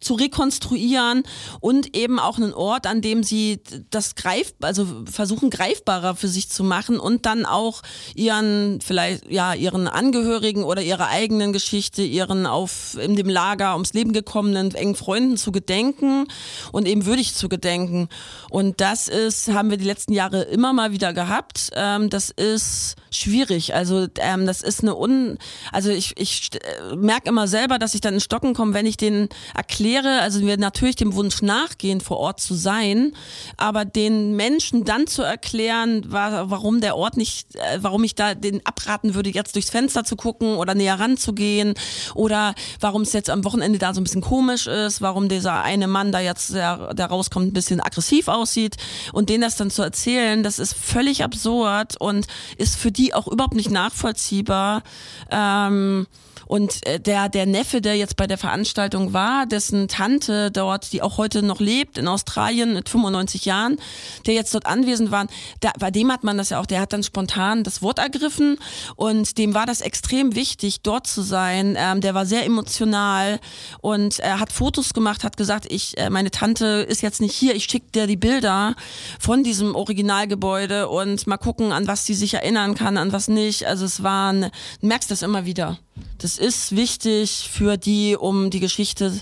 zu rekonstruieren und eben auch einen Ort, an dem sie das greif, also versuchen greifbarer für sich zu machen und dann auch ihren vielleicht ja ihren Angehörigen oder ihrer eigenen Geschichte, ihren auf in dem Lager ums Leben gekommenen engen Freunden zu gedenken und eben würdig zu gedenken. Und das ist haben wir die letzten Jahre immer mal wieder gehabt. Ähm, das ist schwierig. Also ähm, das ist eine un, also ich ich äh, merke immer selber, dass ich dann in Stocken komme, wenn ich den erkläre erkläre, also wir natürlich dem Wunsch nachgehen, vor Ort zu sein, aber den Menschen dann zu erklären, warum der Ort nicht, äh, warum ich da den abraten würde, jetzt durchs Fenster zu gucken oder näher ranzugehen oder warum es jetzt am Wochenende da so ein bisschen komisch ist, warum dieser eine Mann da jetzt, der, der rauskommt, ein bisschen aggressiv aussieht und denen das dann zu erzählen, das ist völlig absurd und ist für die auch überhaupt nicht nachvollziehbar. Ähm, und äh, der, der Neffe, der jetzt bei der Veranstaltung war, dessen Tante dort, die auch heute noch lebt in Australien mit 95 Jahren, der jetzt dort anwesend war, da, bei dem hat man das ja auch, der hat dann spontan das Wort ergriffen und dem war das extrem wichtig, dort zu sein. Ähm, der war sehr emotional und er hat Fotos gemacht, hat gesagt, ich, äh, meine Tante ist jetzt nicht hier, ich schicke dir die Bilder von diesem Originalgebäude und mal gucken, an was sie sich erinnern kann, an was nicht. Also es waren, du merkst das immer wieder. Das ist wichtig für die, um die Geschichte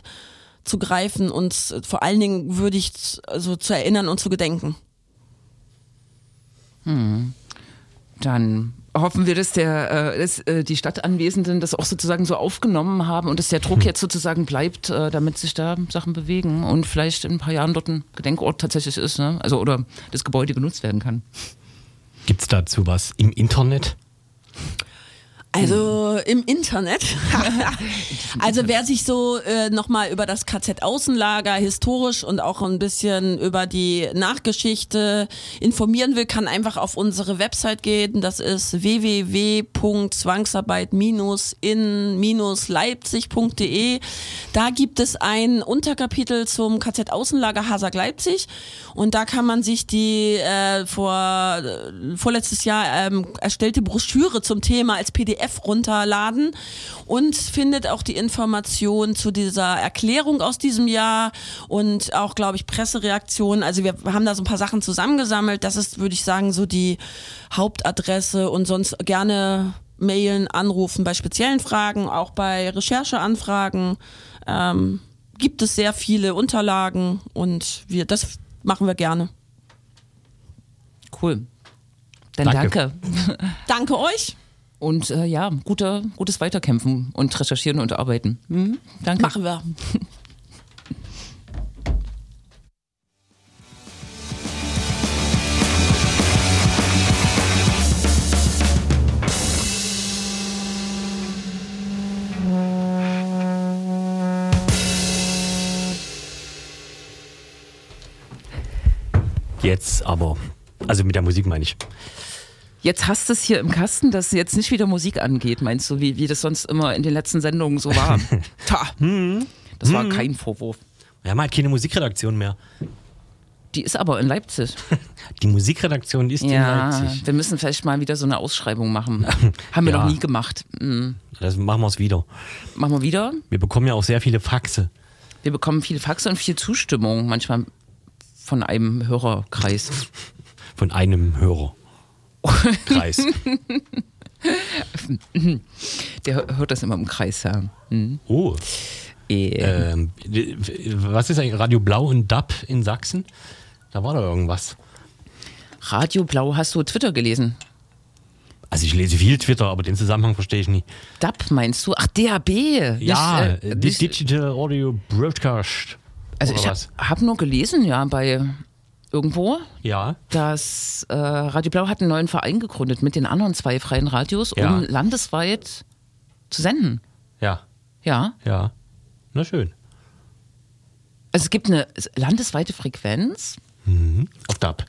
zu greifen und vor allen Dingen würdig also zu erinnern und zu gedenken. Hm. Dann hoffen wir, dass, der, äh, dass äh, die Stadtanwesenden das auch sozusagen so aufgenommen haben und dass der Druck hm. jetzt sozusagen bleibt, äh, damit sich da Sachen bewegen und vielleicht in ein paar Jahren dort ein Gedenkort tatsächlich ist, ne? also oder das Gebäude genutzt werden kann. Gibt es dazu was im Internet? Also im Internet. also wer sich so äh, nochmal über das KZ-Außenlager historisch und auch ein bisschen über die Nachgeschichte informieren will, kann einfach auf unsere Website gehen. Das ist www.zwangsarbeit-in-leipzig.de. Da gibt es ein Unterkapitel zum KZ-Außenlager Hasag Leipzig und da kann man sich die äh, vor äh, vorletztes Jahr ähm, erstellte Broschüre zum Thema als PDF PDF runterladen und findet auch die Information zu dieser Erklärung aus diesem Jahr und auch, glaube ich, Pressereaktionen. Also wir haben da so ein paar Sachen zusammengesammelt. Das ist, würde ich sagen, so die Hauptadresse und sonst gerne mailen, anrufen bei speziellen Fragen, auch bei Rechercheanfragen. Ähm, gibt es sehr viele Unterlagen und wir, das machen wir gerne. Cool. Dann danke. Danke, danke euch. Und äh, ja, gute, gutes Weiterkämpfen und Recherchieren und Arbeiten. Mhm. Danke. Machen wir. Jetzt aber, also mit der Musik meine ich. Jetzt hast du es hier im Kasten, dass jetzt nicht wieder Musik angeht, meinst du, wie, wie das sonst immer in den letzten Sendungen so war? Ta. Hm. Das war hm. kein Vorwurf. Wir haben halt keine Musikredaktion mehr. Die ist aber in Leipzig. Die Musikredaktion ist ja, in Leipzig. Wir müssen vielleicht mal wieder so eine Ausschreibung machen. Haben wir ja. noch nie gemacht. Mhm. Das machen wir es wieder. Machen wir wieder? Wir bekommen ja auch sehr viele Faxe. wir bekommen viel Faxe und viel Zustimmung, manchmal von einem Hörerkreis. Von einem Hörer. Kreis. Der hört das immer im Kreis, ja. Hm. Oh. Eh. Ähm, was ist eigentlich Radio Blau und DAP in Sachsen? Da war da irgendwas. Radio Blau, hast du Twitter gelesen? Also ich lese viel Twitter, aber den Zusammenhang verstehe ich nie. DAB meinst du? Ach, DAB. Ja, Nicht, äh, äh, nicht- Digital Audio Broadcast. also ich habe hab nur gelesen, ja, bei irgendwo, Ja. dass äh, Radio Blau hat einen neuen Verein gegründet mit den anderen zwei freien Radios, Ja. um landesweit zu senden. Ja, Ja. ja. Na schön. Also es gibt eine landesweite Frequenz, Auf DAP.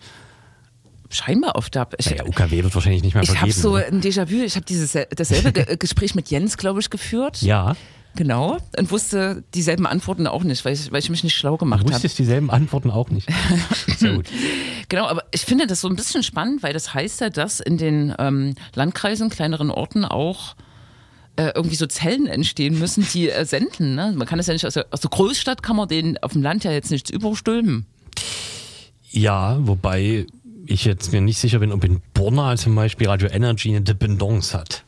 scheinbar auf DAB. Ich, Naja, UKW wird wahrscheinlich nicht mehr ich vergeben. habe so ein Déjà-vu, ich habe dieses dasselbe Ge Gespräch mit Jens, glaube ich, geführt. Ja, Genau. Und wusste dieselben Antworten auch nicht, weil ich, weil ich mich nicht schlau du gemacht habe. wusstest dieselben Antworten auch nicht. Sehr gut. Genau, aber ich finde das so ein bisschen spannend, weil das heißt ja, dass in den ähm, Landkreisen, kleineren Orten auch äh, irgendwie so Zellen entstehen müssen, die äh, senden. Ne? Man kann das ja nicht aus der, aus der Großstadt, kann man den auf dem Land ja jetzt nichts überstülpen. Ja, wobei ich jetzt mir nicht sicher bin, ob in Borna zum Beispiel Radio Energy eine Dependance hat.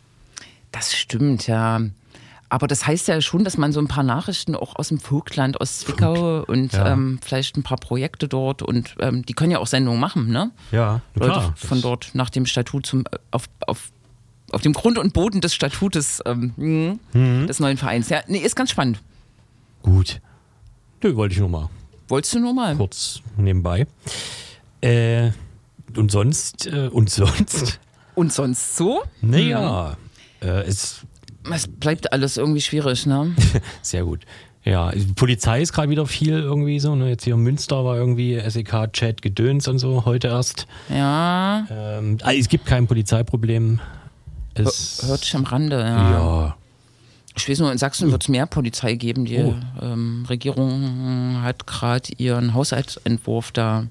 Das stimmt, ja. Aber das heißt ja schon, dass man so ein paar Nachrichten auch aus dem Vogtland, aus Zwickau und ja. ähm, vielleicht ein paar Projekte dort und ähm, die können ja auch Sendungen machen, ne? Ja, Leute klar. von dort nach dem Statut zum auf, auf, auf dem Grund und Boden des Statutes ähm, Mhm. des neuen Vereins. Ja, nee, ist ganz spannend. Gut. Nö, wollte ich nur mal Wolltest du nur mal? kurz nebenbei. Äh, und sonst, äh, und sonst, Und sonst so? naja, äh, ist Es bleibt alles irgendwie schwierig, ne? sehr gut. Ja, die Polizei ist gerade wieder viel irgendwie so. Ne? Jetzt hier in Münster war irgendwie SEK-Chat gedöns und so, heute erst. Ja, Ähm, ah, es gibt kein Polizeiproblem. Es, hört sich am Rande, ja. ja. Ich weiß nur, in Sachsen wird es mehr Polizei geben. Die Oh. ähm, Regierung hat gerade ihren Haushaltsentwurf da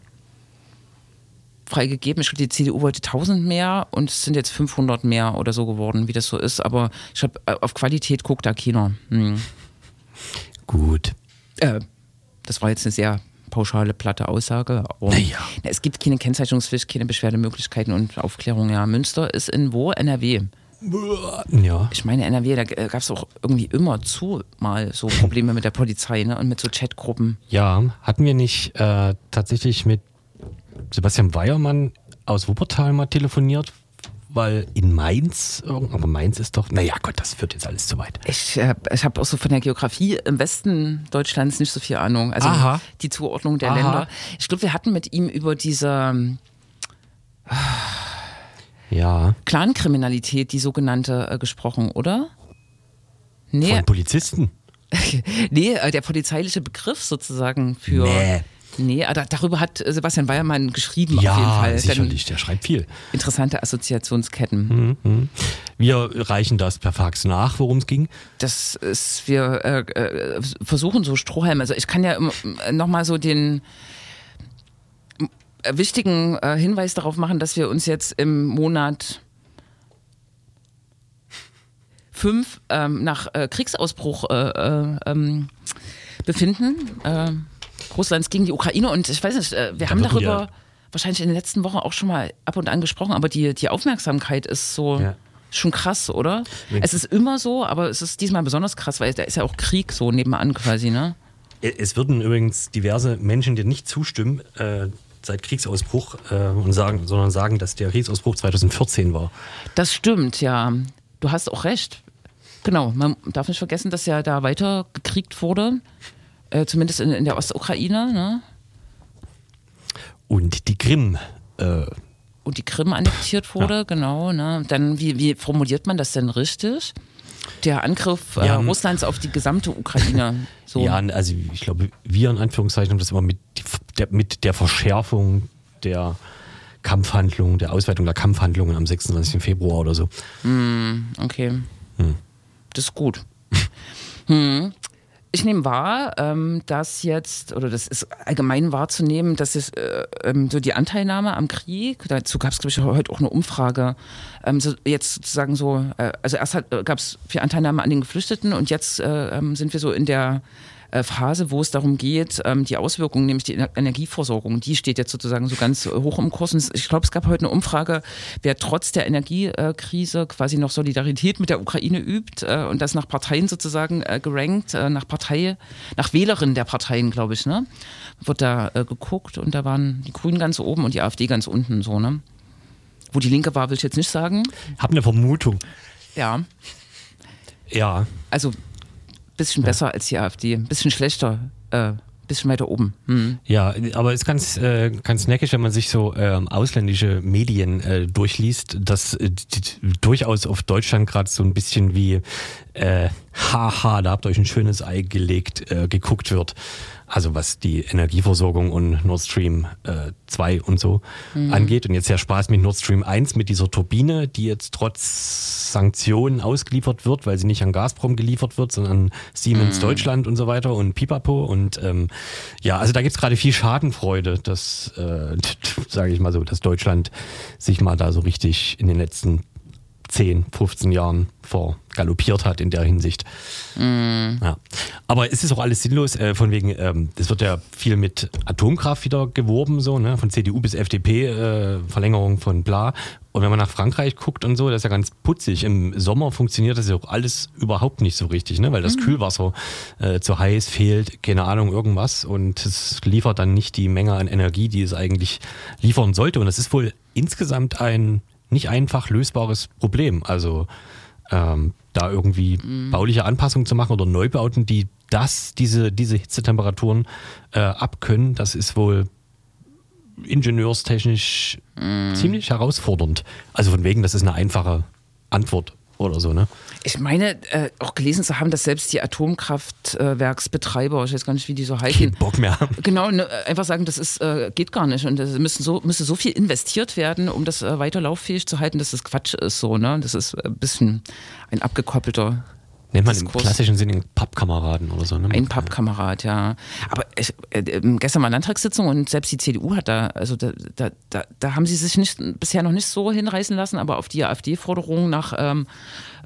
freigegeben. Ich glaube, die CDU wollte 1000 mehr und es sind jetzt 500 mehr oder so geworden, wie das so ist. Aber ich glaube, auf Qualität guckt da keiner. Hm. Gut. Äh, das war jetzt eine sehr pauschale, platte Aussage. Aber Naja. Na, es gibt keine Kennzeichnungspflicht, keine Beschwerdemöglichkeiten und Aufklärung. Ja, Münster ist in wo? NRW. Ja. Ich meine, NRW, da gab es auch irgendwie immer zu mal so Probleme mit der Polizei ne? und mit so Chatgruppen. Ja, hatten wir nicht äh, tatsächlich mit Sebastian Weiermann aus Wuppertal mal telefoniert? Weil in Mainz, aber Mainz ist doch, naja Gott, das führt jetzt alles zu weit. Ich, äh, ich habe auch so von der Geografie im Westen Deutschlands nicht so viel Ahnung. Also Aha. die Zuordnung der Aha. Länder. Ich glaube, wir hatten mit ihm über diese ähm, Ja, Clankriminalität, die sogenannte, äh, gesprochen, oder? Nee, von Polizisten. nee äh, der polizeiliche Begriff sozusagen für. Nee. Nee, aber darüber hat äh, Sebastian Weiermann geschrieben auf jeden Ja, Fall. Dann sicherlich, der schreibt viel. Interessante Assoziationsketten. Wir reichen das per Fax nach, worum es ging. Das ist, wir äh, äh, versuchen so Strohhalme. Also ich kann ja nochmal so den äh, wichtigen äh, Hinweis darauf machen, dass wir uns jetzt im Monat fünf ähm, nach äh, Kriegsausbruch äh, äh, ähm, befinden. Äh, Russlands gegen die Ukraine und ich weiß nicht, äh, wir haben wird darüber ja- wahrscheinlich in den letzten Wochen auch schon mal ab und an gesprochen, aber die, die Aufmerksamkeit ist so Ja. schon krass, oder? Wenn- Es ist immer so, aber es ist diesmal besonders krass, weil da ist ja auch Krieg so nebenan quasi, ne? Es würden übrigens diverse Menschen dir nicht zustimmen äh, seit Kriegsausbruch äh, und sagen, sondern sagen, dass der Kriegsausbruch 2014 war. Das stimmt, ja. Du hast auch recht. Genau, man darf nicht vergessen, dass ja da weiter gekriegt wurde, äh, zumindest in, in der Ostukraine, ne? Und die Krim. Äh, Und die Krim annektiert wurde, genau, ne? Dann, wie, wie formuliert man das denn richtig? Der Angriff äh, Ja, Russlands auf die gesamte Ukraine. So. Ja, also ich glaube, wir in Anführungszeichen haben das immer mit der, mit der Verschärfung der Kampfhandlungen, der Ausweitung der Kampfhandlungen am 26. Februar oder so. Okay. Das ist gut. hm. Ich nehme wahr, ähm, dass jetzt, oder das ist allgemein wahrzunehmen, dass es äh, ähm, so die Anteilnahme am Krieg, dazu gab es, glaube ich, heute auch eine Umfrage, ähm, so jetzt sozusagen so, äh, also erst gab es viel Anteilnahme an den Geflüchteten und jetzt äh, ähm, sind wir so in der äh, Phase, wo es darum geht, ähm, die Auswirkungen, nämlich die Energieversorgung, die steht jetzt sozusagen so ganz hoch im Kurs. Und ich glaube, es gab heute eine Umfrage, wer trotz der Energiekrise quasi noch Solidarität mit der Ukraine übt äh, und das nach Parteien sozusagen äh, gerankt, äh, nach Partei, nach Wählerinnen der Parteien, glaube ich, ne? Wird da äh, geguckt und da waren die Grünen ganz oben und die AfD ganz unten so, ne? Wo die Linke war, will ich jetzt nicht sagen. Hab eine Vermutung. Ja. Ja. Also bisschen besser als die AfD, ein bisschen schlechter, äh, bisschen weiter oben. Hm. Ja, aber es ist ganz, äh, ganz neckisch, wenn man sich so ähm, ausländische Medien äh, durchliest, dass äh, die, durchaus auf Deutschland gerade so ein bisschen wie äh, haha, da habt ihr euch ein schönes Ei gelegt, äh, geguckt wird. Also was die Energieversorgung und Nord Stream äh, 2 und so mhm. angeht. Und jetzt ja Spaß mit Nord Stream 1, mit dieser Turbine, die jetzt trotz Sanktionen ausgeliefert wird, weil sie nicht an Gazprom geliefert wird, sondern an Siemens mhm. Deutschland und so weiter und Pipapo. Und ähm, ja, also da gibt's gerade viel Schadenfreude, dass, äh, sage ich mal so, dass Deutschland sich mal da so richtig in den letzten 10, 15 Jahren vorgaloppiert hat in der Hinsicht. Mm. Ja. Aber es ist auch alles sinnlos, äh, von wegen, ähm, es wird ja viel mit Atomkraft wieder geworben, so, ne? von CDU bis FDP, äh, Verlängerung von bla. Und wenn man nach Frankreich guckt und so, das ist ja ganz putzig. Im Sommer funktioniert das ja auch alles überhaupt nicht so richtig, ne? weil das mhm. Kühlwasser äh, zu heiß fehlt, keine Ahnung, irgendwas. Und es liefert dann nicht die Menge an Energie, die es eigentlich liefern sollte. Und das ist wohl insgesamt ein nicht einfach lösbares Problem. Also ähm, da irgendwie mhm. bauliche Anpassungen zu machen oder Neubauten, die das, diese, diese Hitzetemperaturen äh, abkönnen, das ist wohl ingenieurstechnisch mhm. ziemlich herausfordernd. Also von wegen, das ist eine einfache Antwort oder so, ne? Ich meine, äh, auch gelesen zu haben, dass selbst die Atomkraftwerksbetreiber, ich weiß gar nicht, wie die so heißen, Keinen Bock mehr haben. Genau, ne, einfach sagen, das ist, äh, geht gar nicht. Und es müssen so, müsste so viel investiert werden, um das äh, weiter lauffähig zu halten, dass das Quatsch ist so, ne? Das ist ein bisschen ein abgekoppelter Nennt man im klassischen Sinne einen Pappkameraden oder so, ne? Ein Pappkamerad, ja. Aber ich, äh, gestern war Landtagssitzung und selbst die CDU hat da, also da, da, da, da haben sie sich nicht, bisher noch nicht so hinreißen lassen, aber auf die AfD-Forderung nach ähm,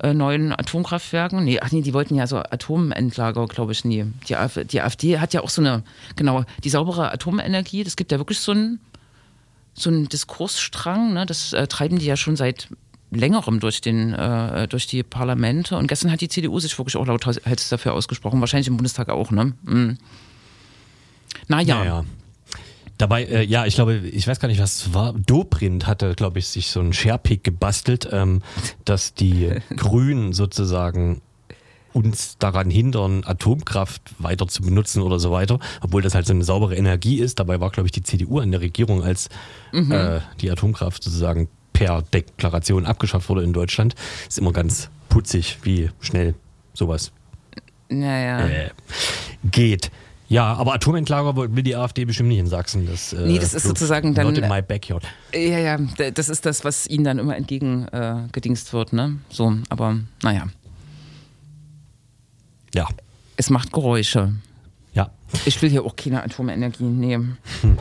äh, neuen Atomkraftwerken, nee, ach nee, die wollten ja so Atomentlager, glaube ich, nie. Die, AfD, die AfD hat ja auch so eine, genau, die saubere Atomenergie, das gibt ja wirklich so einen so einen Diskursstrang, ne? das äh, treiben die ja schon seit längerem durch, den, äh, durch die Parlamente. Und gestern hat die CDU sich wirklich auch lauthals dafür ausgesprochen, wahrscheinlich im Bundestag auch. Ne? Mhm. Naja. Naja. Dabei, äh, ja, ich glaube, ich weiß gar nicht, was es war. Dobrindt hatte, glaube ich, sich so einen Sharepick gebastelt, ähm, dass die Grünen sozusagen uns daran hindern, Atomkraft weiter zu benutzen oder so weiter, obwohl das halt so eine saubere Energie ist. Dabei war, glaube ich, die CDU an der Regierung, als mhm. äh, die Atomkraft sozusagen per Deklaration abgeschafft wurde in Deutschland. Ist immer ganz putzig, wie schnell sowas naja. äh, geht. Ja, aber Atomentlager will die AfD bestimmt nicht in Sachsen. Das, äh, nee, das ist sozusagen dann. Not in my backyard. Ja, ja, das ist das, was ihnen dann immer entgegengedingst äh, wird, ne? So, aber naja. Ja. Es macht Geräusche. Ja. Ich will hier auch keine Atomenergie nehmen. Hm.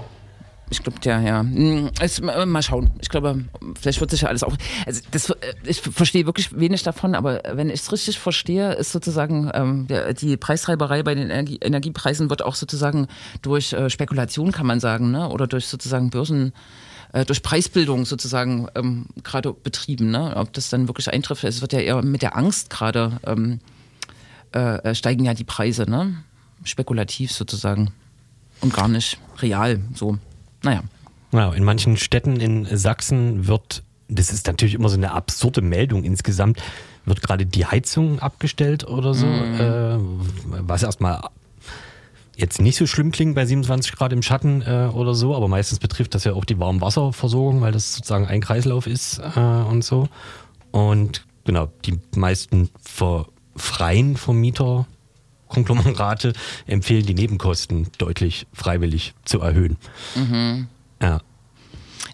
Ich glaube, ja, ja. Hm, es, mal schauen. Ich glaube, vielleicht wird sich ja alles auch. Also das, äh, ich verstehe wirklich wenig davon, aber wenn ich es richtig verstehe, ist sozusagen ähm, der, die Preistreiberei bei den Energie, Energiepreisen wird auch sozusagen durch äh, Spekulation, kann man sagen, ne? oder durch sozusagen Börsen äh, durch Preisbildung sozusagen ähm, gerade betrieben. Ne? Ob das dann wirklich eintrifft, es wird ja eher mit der Angst gerade ähm, äh, äh steigen ja die Preise, ne? spekulativ sozusagen und gar nicht real so. Naja. Ja, in manchen Städten in Sachsen wird, das ist natürlich immer so eine absurde Meldung insgesamt, wird gerade die Heizung abgestellt oder so, mhm. äh, was erstmal jetzt nicht so schlimm klingt bei 27 Grad im Schatten äh, oder so, aber meistens betrifft das ja auch die Warmwasserversorgung, weil das sozusagen ein Kreislauf ist äh, und so. Und genau, die meisten ver freien Vermieter Konglomerate empfehlen, die Nebenkosten deutlich freiwillig zu erhöhen. Mhm. Ja.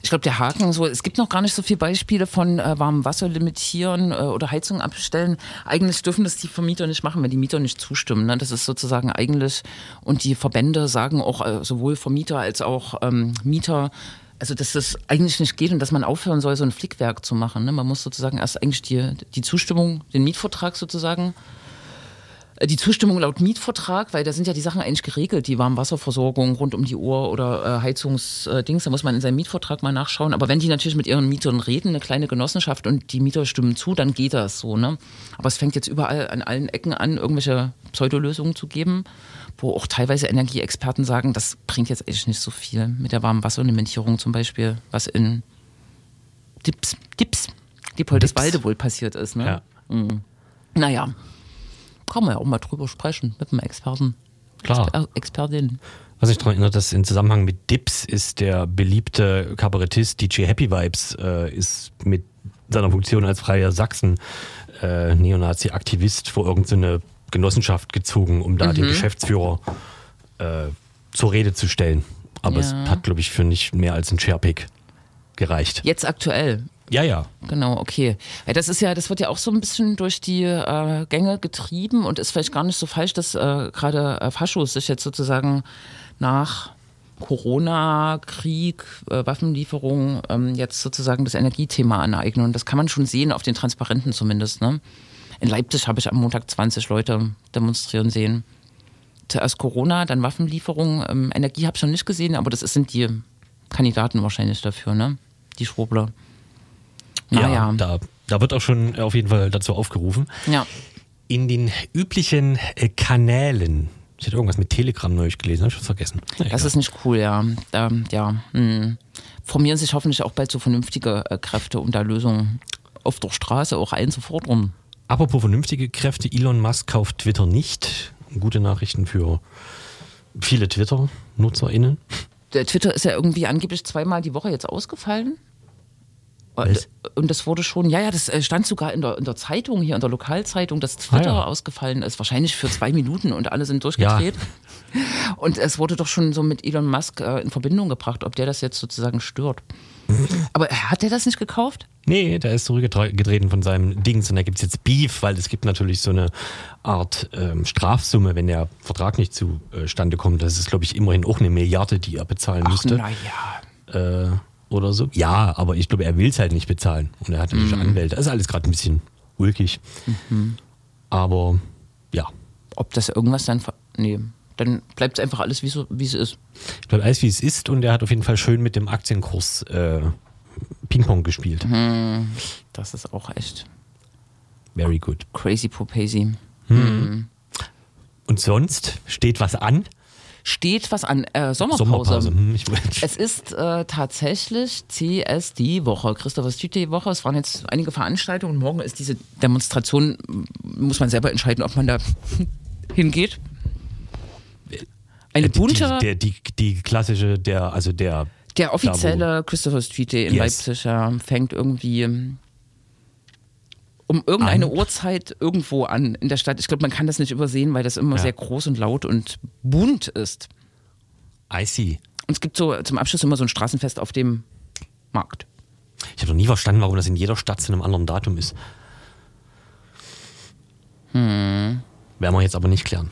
Ich glaube, der Haken, so, es gibt noch gar nicht so viele Beispiele von äh, warmem Wasser limitieren äh, oder Heizung abstellen. Eigentlich dürfen das die Vermieter nicht machen, wenn die Mieter nicht zustimmen. Ne? Das ist sozusagen eigentlich, und die Verbände sagen auch äh, sowohl Vermieter als auch ähm, Mieter, also dass das eigentlich nicht geht und dass man aufhören soll, so ein Flickwerk zu machen. Ne? Man muss sozusagen erst eigentlich die, die Zustimmung, den Mietvertrag sozusagen Die Zustimmung laut Mietvertrag, weil da sind ja die Sachen eigentlich geregelt, die Warmwasserversorgung rund um die Uhr oder äh, Heizungsdings, da muss man in seinem Mietvertrag mal nachschauen. Aber wenn die natürlich mit ihren Mietern reden, eine kleine Genossenschaft und die Mieter stimmen zu, dann geht das so. Ne? Aber es fängt jetzt überall an allen Ecken an, irgendwelche Pseudolösungen zu geben, wo auch teilweise Energieexperten sagen, das bringt jetzt eigentlich nicht so viel mit der Warmwasserlimitierung zum Beispiel, was in Dips, Dips, Diepoldeswalde wohl passiert ist. Ne? Ja. Naja, kann man ja auch mal drüber sprechen mit einem Experten. Klar. Exper Expertin. Was mich daran erinnert, dass im Zusammenhang mit Dips ist der beliebte Kabarettist DJ Happy Vibes äh, ist mit seiner Funktion als freier Sachsen äh, Neonazi-Aktivist vor irgendeine Genossenschaft gezogen, um da den Geschäftsführer äh, zur Rede zu stellen. Aber es Ja. hat, glaube ich, für nicht mehr als ein Sharepick gereicht. Jetzt aktuell. Ja, ja. Genau, okay. Das ist ja, das wird ja auch so ein bisschen durch die äh, Gänge getrieben und ist vielleicht gar nicht so falsch, dass äh, gerade äh, Faschos sich jetzt sozusagen nach Corona, Krieg, äh, Waffenlieferung ähm, jetzt sozusagen das Energiethema aneignen. Und das kann man schon sehen, auf den Transparenten zumindest. Ne? In Leipzig habe ich am Montag 20 Leute demonstrieren sehen. Zuerst Corona, dann Waffenlieferung. Ähm, Energie habe ich noch nicht gesehen, aber das sind die Kandidaten wahrscheinlich dafür, ne? Die Schwurbler. Naja. Ja, da, da wird auch schon auf jeden Fall dazu aufgerufen. Ja. In den üblichen äh, Kanälen. Ich hätte irgendwas mit Telegram neulich gelesen, habe ich schon vergessen. Na, Das ist nicht cool, ja. Ähm, ja. Hm. Formieren sich hoffentlich auch bald so vernünftige äh, Kräfte, um da Lösungen auf der Straße auch einzufordern. Apropos vernünftige Kräfte, Elon Musk kauft Twitter nicht. Gute Nachrichten für viele Twitter-NutzerInnen. Der Twitter ist ja irgendwie angeblich zweimal die Woche jetzt ausgefallen. Was? Und das wurde schon, ja, ja, das äh, stand sogar in der, in der Zeitung, hier in der Lokalzeitung, dass Twitter Ah, ja. ausgefallen ist. Wahrscheinlich für zwei Minuten und alle sind durchgedreht. Und es wurde doch schon so mit Elon Musk äh, in Verbindung gebracht, ob der das jetzt sozusagen stört. Aber hat der das nicht gekauft? Nee, der ist zurückgetreten von seinem Dings und da gibt es jetzt Beef, weil es gibt natürlich so eine Art ähm, Strafsumme, wenn der Vertrag nicht zustande kommt. Das ist, glaube ich, immerhin auch eine Milliarde, die er bezahlen müsste. naja. äh, oder so. Ja, aber ich glaube, er will es halt nicht bezahlen. Und er hat natürlich Anwälte. Das ist alles gerade ein bisschen ulkig. Aber ja, Ob das irgendwas dann. ver- Nee, dann bleibt es einfach alles, wie, so, wie es ist. ich glaube, alles wie es ist und er hat auf jeden Fall schön mit dem Aktienkurs äh, Ping-Pong gespielt. Das ist auch echt Very good. crazy popasy. Und sonst steht was an? Steht was an äh, Sommerpause. Sommerpause. Hm, Es ist äh, tatsächlich CSD-Woche, Christopher Street Day-Woche. Es waren jetzt einige Veranstaltungen und morgen ist diese Demonstration, muss man selber entscheiden, ob man da hingeht. Eine die, bunte, die, der, die, die klassische, der, also der der offizielle Christopher Street Day in Yes. Leipzig ja, fängt irgendwie um irgendeine An. Uhrzeit irgendwo an in der Stadt. Ich glaube, man kann das nicht übersehen, weil das immer Ja. sehr groß und laut und bunt ist. I see. Und es gibt so zum Abschluss immer so ein Straßenfest auf dem Markt. Ich habe noch nie verstanden, warum das in jeder Stadt zu einem anderen Datum ist. Werden wir jetzt aber nicht klären.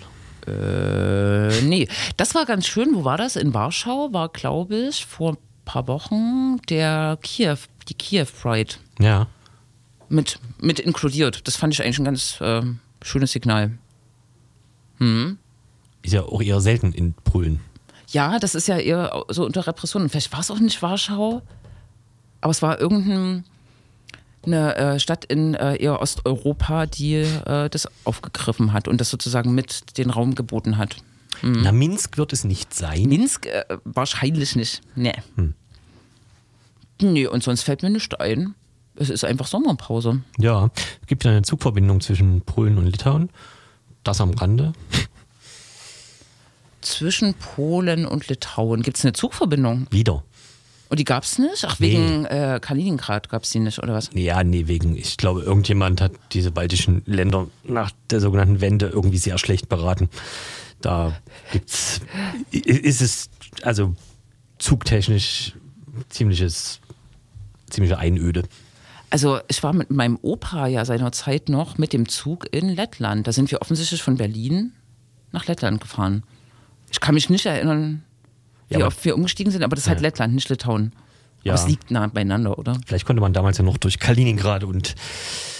Äh, nee, das war ganz schön. Wo war das? In Warschau war, glaube ich, vor ein paar Wochen der Kiew, die Kiew Pride Ja. Mit, mit inkludiert. Das fand ich eigentlich ein ganz äh, schönes Signal. Ist ja auch eher selten in Polen. Ja, das ist ja eher so unter Repression. Vielleicht war es auch nicht Warschau, aber es war irgendeine äh, Stadt in äh, eher Osteuropa, die äh, das aufgegriffen hat und das sozusagen mit den Raum geboten hat. Na, Minsk wird es nicht sein. Minsk wahrscheinlich nicht. Nee. Nee, und sonst fällt mir nichts ein. Es ist einfach Sommerpause. Ja, es gibt ja eine Zugverbindung zwischen Polen und Litauen. Das am Rande. Zwischen Polen und Litauen gibt es eine Zugverbindung. Wieder. Und die gab es nicht? Ach, Nee. wegen äh, Kaliningrad gab es die nicht, oder was? Ja, nee, wegen, ich glaube, irgendjemand hat diese baltischen Länder nach der sogenannten Wende irgendwie sehr schlecht beraten. Da gibt's, ist es, also zugtechnisch ziemliches, ziemliche Einöde. Also ich war mit meinem Opa ja seinerzeit noch mit dem Zug in Lettland. Da sind wir offensichtlich von Berlin nach Lettland gefahren. Ich kann mich nicht erinnern, wie Ja, oft wir umgestiegen sind, aber das ist halt Ja. Lettland, nicht Litauen. Ja. Aber es liegt nah beieinander, oder? Vielleicht konnte man damals ja noch durch Kaliningrad und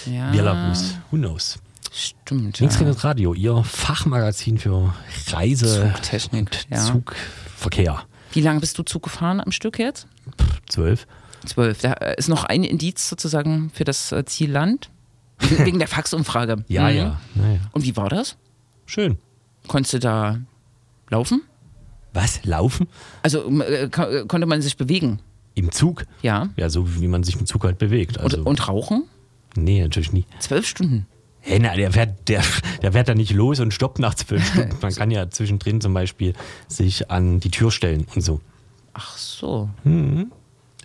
Ja. Belarus. Who knows? Stimmt. Linksgewendet Radio, Ihr Fachmagazin für Reise Zugtechnik, und ja. Zugverkehr. Wie lange bist du Zug gefahren am Stück jetzt? Zwölf. Zwölf. Da äh, ist noch ein Indiz sozusagen für das äh, Zielland. Wegen der Faxumfrage. Ja, Mhm. ja. Naja. Und wie war das? Schön. Konntest du da laufen? Was? Laufen? Also äh, äh, konnte man sich bewegen? Im Zug? Ja. Ja, so wie man sich im Zug halt bewegt. Und, Also, und rauchen? nee, natürlich nie. Zwölf Stunden. Hey, na, der fährt, der, der fährt da nicht los und stoppt nach zwölf Stunden. Man kann ja zwischendrin zum Beispiel sich an die Tür stellen und so. Ach so.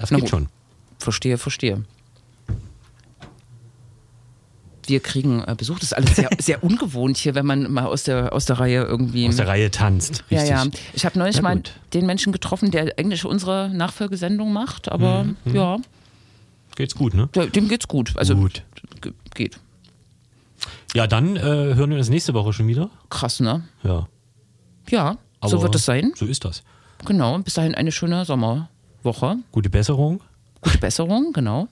Das Na geht gut. schon. Verstehe, verstehe. Wir kriegen äh, Besuch. Das ist alles sehr, sehr ungewohnt hier, wenn man mal aus der, aus der Reihe irgendwie. Aus der Reihe tanzt. ja, Richtig. ja. Ich habe neulich mal den Menschen getroffen, der eigentlich unsere Nachfolgesendung macht, aber Mhm, ja, Geht's gut, ne? dem geht's gut. Also Gut. ge- geht. Ja, dann äh, hören wir uns nächste Woche schon wieder. Krass, ne? Ja. Ja, so Aber wird es sein. So ist das. Genau. Bis dahin eine schöne Woche. Gute Besserung. Gute Besserung, genau.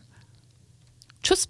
Tschüss.